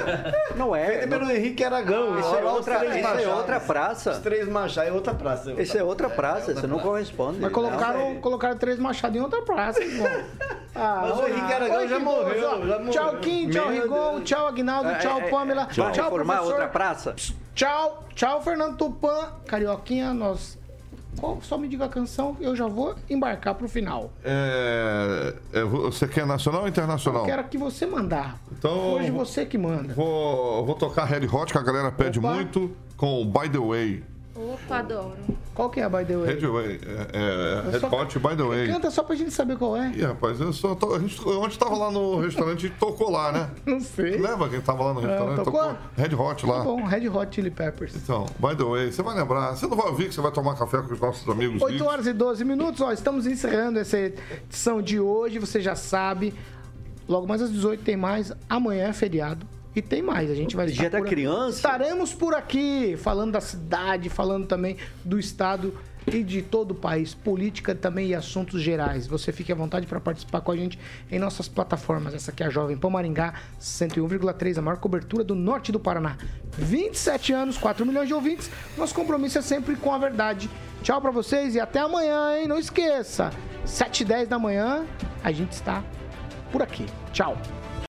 Não é. Feita pelo Henrique Aragão. Isso é outra- três isso é machados. outra praça. Os três machados é outra praça. Isso é outra praça, isso não corresponde. Mas colocaram, colocaram três machados em outra praça. irmão. Ah, Mas o Henrique Aragão já morreu, já morreu. Tchau, Kim, tchau, Rigon, tchau, Aguinaldo, tchau, É, é, Pamela. é, Tchau, Vamos formar outra praça? Tchau, tchau, Fernando Tupan. Carioquinha, nós. Qual- Só me diga a canção, eu já vou embarcar pro final. É, é, você quer nacional ou internacional? Eu quero que você mandar. Então, Hoje você que manda. Vou, vou tocar Red Hot, que a galera pede Opa. muito, com By The Way. Opa, adoro. Qual que é a By The Way? Red Way. É, é, Red só- Hot, By The Way. Canta só pra gente saber qual é. Ih, rapaz, eu só tô, a gente, ontem tava lá no restaurante e tocou lá, né? Não sei. Lembra quem tava lá no Não, restaurante? tocou? Red Hot lá. Tá bom, Red Hot Chili Peppers. Então, By The Way, você vai lembrar. Você não vai ouvir que você vai tomar café com os nossos amigos 8 geeks? horas e 12 minutos, ó, estamos encerrando essa edição de hoje, você já sabe. Logo mais às 18 tem mais, amanhã é feriado. E tem mais, a gente vai Dia da por... criança. Estaremos por aqui, falando da cidade, falando também do estado e de todo o país, política também e assuntos gerais. Você fique à vontade para participar com a gente em nossas plataformas. Essa aqui é a Jovem Pan Maringá, 101,3, a maior cobertura do norte do Paraná. 27 anos, 4 milhões de ouvintes. Nosso compromisso é sempre com a verdade. Tchau para vocês e até amanhã, hein? Não esqueça, 7 e 10 da manhã, a gente está por aqui. Tchau.